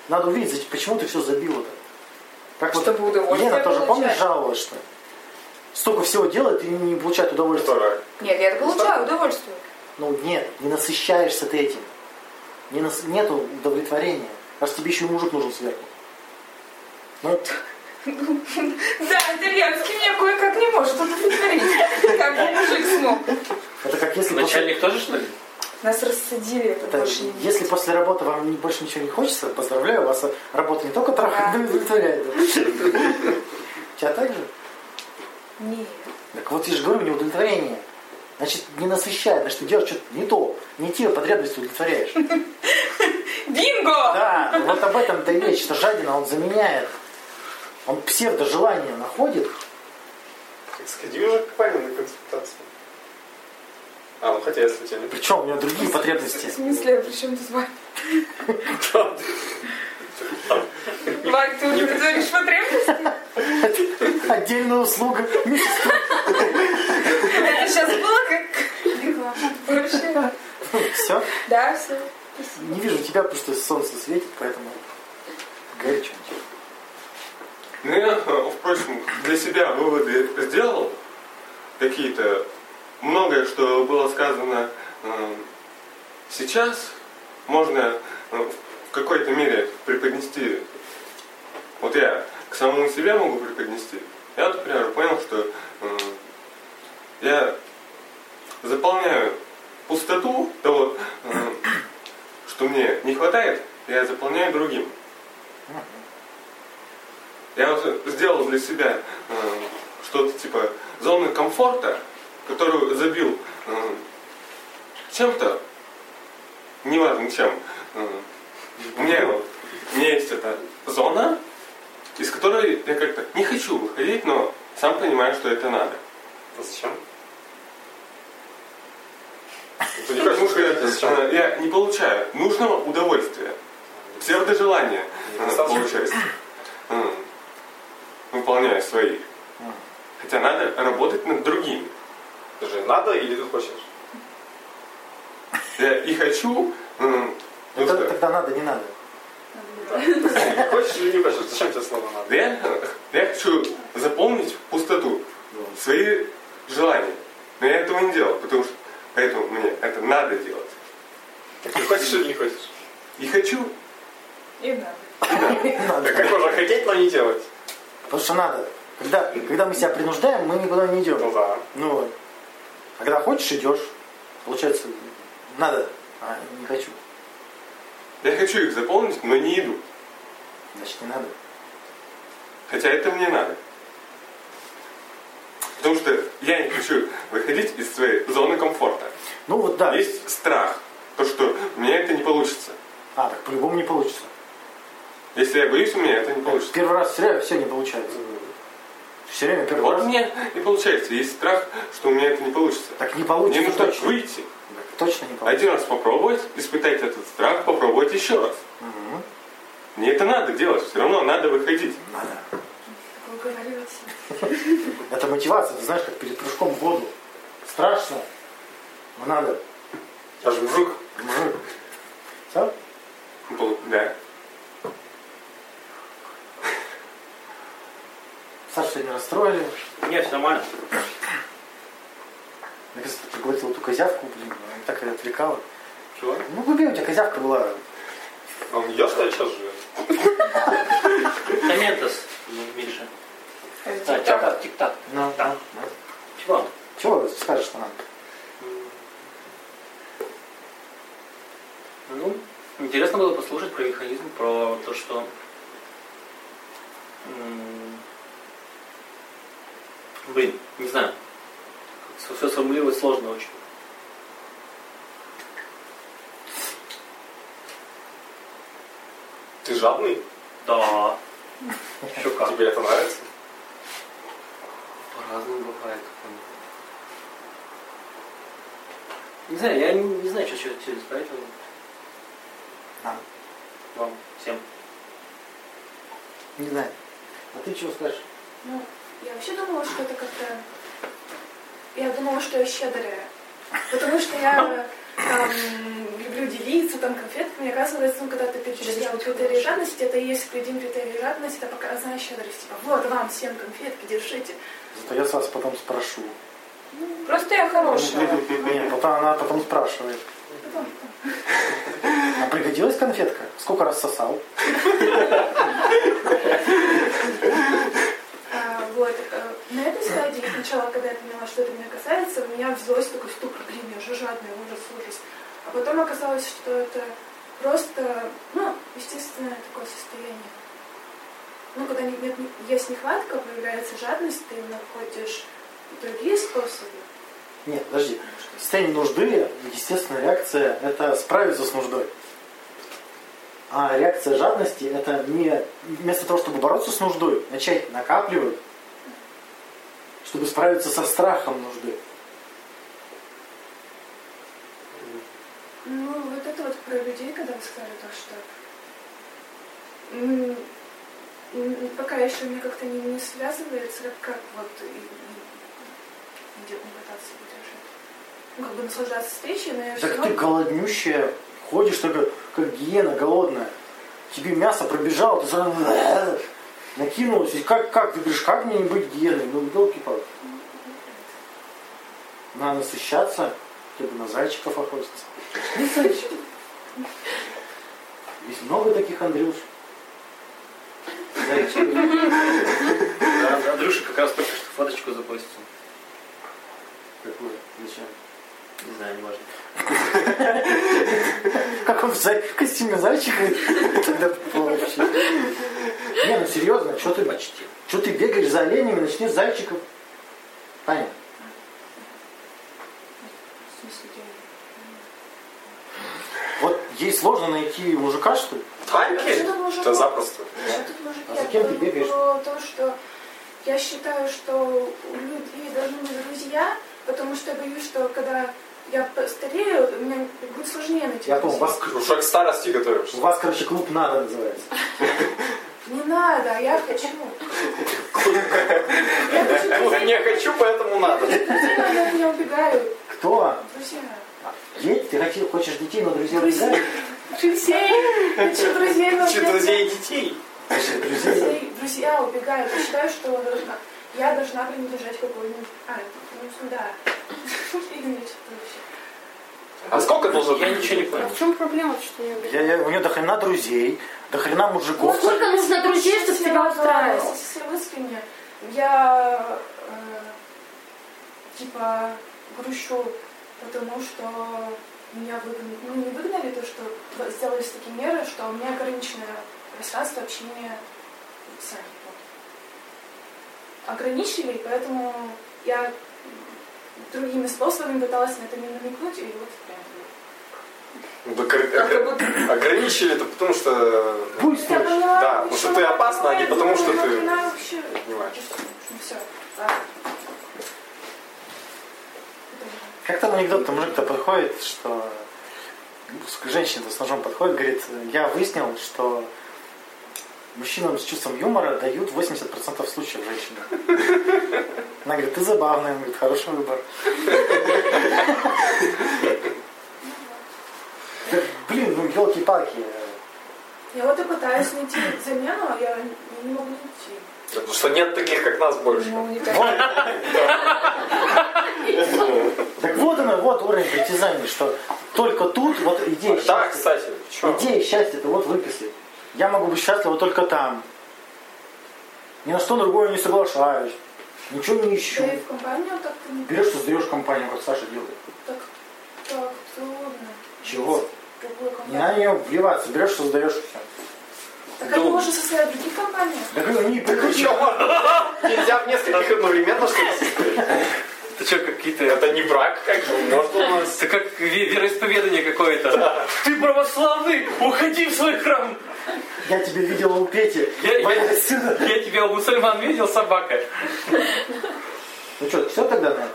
Надо увидеть, зачем- почему ты все забила-то. Как Чтобы вот удовольствие Лена тоже, получать. помнишь, жаловалась, что столько всего делает и не получает удовольствия. Которая. Нет, я получаю удовольствие. Ну нет, не насыщаешься ты этим. Не нас... Нету удовлетворения. Раз тебе еще и мужик нужен сверху. Ну, Да, итальянский меня кое-как не может удовлетворить. Как бы мужик смог. это как если после, Начальник тоже, что ли? Нас рассадили, это это, больше не если после работы вам не- больше ничего не хочется, поздравляю, вас работа не только трахает, но и удовлетворяет. Тебя так же? Нет. Так вот я же говорю, не удовлетворение. Значит, не насыщает, значит, ты делаешь что-то не то, не те потребности удовлетворяешь. Бинго! Да, вот об этом-то и речь, что жадина он заменяет. Он псевдожелание находит, Сходи уже к Пане на консультацию. А, ну хотя, если тебе не причем у него другие В потребности. смысле, при чем тут Вань? Вань, ты уже говоришь потребности? А Отдельная услуга. Это сейчас было как реклама. Вообще. Все. Да, все. Не вижу тебя, потому что солнце светит, поэтому горячо. Ну, я, впрочем, для себя выводы сделал какие-то. Многое, что было сказано э, сейчас, можно э, в какой-то мере преподнести. Вот я к самому себе могу преподнести. Я, например, понял, что э, я заполняю пустоту того, что мне не хватает, я заполняю другим. Я вот сделал для себя э, что-то типа зоны комфорта, которую забил э, чем-то, неважно чем. Э, у, меня, вот- у меня есть эта зона, из которой я как-то не хочу выходить, но сам понимаю, что это надо. А Зачем? Потому что зачем? э, я не получаю нужного удовольствия, псевдожелания э, Выполняя свои. Хотя надо работать над другими. Скажи, надо или ты хочешь? Я и хочу, ну Тогда, что, тогда надо, не надо. Хочешь или не хочешь? Зачем тебе слово надо? я, я хочу заполнить пустоту, свои желания. Но я этого не делал, потому что поэтому мне это надо делать. Ты хочешь или не хочешь? И хочу, И надо. Не надо. Как можно хотеть, но не делать? Потому что надо. Когда, когда мы себя принуждаем, мы никуда не идем. Ну да. Ну вот. А когда хочешь, идешь. Получается, надо, а не хочу. я хочу их заполнить, но не иду. Значит, не надо. Хотя это мне надо. Потому что я не хочу выходить из своей зоны комфорта. Ну вот да. Есть страх, то что у меня это не получится. А, так по-любому не получится. Если я боюсь, у меня это не получится. Первый раз все, все не получается. Все время первый Вот раз. у меня не получается. Есть страх, что у меня это не получится. Так не Мне получится нужно точно. выйти. Точно не получится. Один раз попробовать, испытать этот страх, попробовать еще раз. Мгм. Мне это надо делать, все равно надо выходить. Надо. Это мотивация, ты знаешь, как перед прыжком в воду. Страшно, но надо. Же мужик. Мужик. Все? Пол- Да. Сашу сегодня расстроили. Нет, все нормально. Я как проглотил эту козявку, блин, она так и отвлекала. Чего? Ну, глубее у тебя козявка была. А он я что ли сейчас живет? [laughs] Комментос, Миша. Да, тик-так, тик-так. Ну, Да. Чего? Чего скажешь нам? Ну, интересно было послушать про механизм, про то, что блин, не знаю. Все сформулировать сложно очень. Ты жадный? Да. Еще как. Тебе это нравится? По-разному бывает. Не знаю, я не, не знаю, что через исправить вам. Нам. Вам, всем. Не знаю. А ты чего скажешь? Ну, я вообще думала, что это как-то... Я думала, что я щедрая. Потому что я там, люблю делиться там конфетками. Оказывается, ну, когда ты перечислял критерии жадности, это и есть один критерий жадности, это показная щедрость. Типа, вот вам всем конфетки, держите. Зато я с вас потом спрошу. Просто я хорошая. Нет, потом она потом спрашивает. А пригодилась конфетка? Сколько раз сосал? [laughs] Вот. э, На этой стадии, сначала, когда я поняла, что это меня касается, у меня взялось такой ступор, блин, я же жадный, ужас, ужас. А потом оказалось, что это просто, ну, естественное такое состояние. Ну, когда нет, нет- есть нехватка, появляется жадность, ты находишь другие способы. Нет, подожди. В состоянии нужды естественная реакция – это справиться с нуждой. А реакция жадности – это не вместо того, чтобы бороться с нуждой, начать накапливать, чтобы справиться со страхом нужды. Ну, вот это вот про людей, когда вы сказали то, что пока еще меня как-то не, не связывается, как, как вот и- и- не, де- не пытаться выдержать. Ну, как бы наслаждаться встречей, но я все Так ты равно... голоднющая, ходишь только как гиена голодная. Тебе мясо пробежало, ты сразу накинулась. И как, как? Ты говоришь, как мне не быть гиеной? Ну, елки палки Надо насыщаться, хотя бы на зайчиков охотиться. Есть много таких Андрюш. Зайчиков. Да, Андрюша как раз только что фоточку запостил. Какой? Зачем? Не знаю, не важно. Как он в костюме зайчика тогда вообще. Не, ну серьезно, что ты, Почти. что ты бегаешь за оленями, начни с зайчиков. Таня, В смысле, я- вот ей сложно найти мужика, что ли? Танки? Мужиков? Это запросто. А за кем ты бегаешь? То, что я считаю, что у людей должны быть друзья, потому что я боюсь, что когда я постарею, мне будет сложнее найти Я помню, у вас, Уже к старости готовишься. у вас, короче, клуб надо называется. [laughs] Не надо, а я хочу. [laughs] Я хочу Не хочу, поэтому надо. от меня убегают. Кто? Друзья. Дети? Ты хочешь детей, но друзья Друзья. убегают? Друзей. Хочу друзей, но опять- друзей и детей. Друзья убегают. Я считаю, что я должна принадлежать какой-нибудь... А, ну сюда. [laughs] Или что-то вообще. А сколько должно Я быть? ничего не А понял. в чем проблема, что Я, убегать? я, у нее до хрена друзей, до хрена мужиков. Ну, сколько нужно друзей, чтобы тебя устраивало? Если вы искренне, я э, типа грущу, потому что меня выгнали, ну не выгнали, то что сделались такие меры, что у меня ограниченное пространство общения сами. Ограничили, поэтому я другими способами пыталась на это не намекнуть, и вот прям. Ну, так огр- Ограничили это потому что... Слышь. поняла, Да, потому что ты опасна, а не потому что ты вообще. понимаешь. Ну все, ладно. Как там анекдот, там мужик-то подходит, что к женщине с ножом подходит, говорит, я выяснил, что мужчинам с чувством юмора дают 80% случаев женщины. Она говорит, ты забавная, он говорит, хороший выбор. Да, блин, ну елки-палки. Я вот и пытаюсь найти замену, а я не могу найти. Потому что нет таких, как нас больше. Ну, не так. Так вот она, вот уровень притязаний, что только тут вот идея Да, счастья. кстати, чё? Идея счастья-то вот выписли. Я могу быть счастлива только там. Ни на что другое не соглашаюсь. Ничего не ищу. Да и в компанию так-то не Берешь, создаешь компанию, как Саша делает. так, так трудно. Чего? Не надо нее вливаться, берешь, создаешь и все. Так они уже состоят в других компаниях. Так они Ну прикрути. чё, Нельзя в нескольких одновременно, что ли, Это что, какие-то... Это не брак, как бы, можно у нас. Это как ве- вероисповедание какое-то. Ты православный, уходи в свой храм. Я тебя видела у Пети. Я, я- я тебя у мусульман видел, собака. Ну что, все тогда, наверное?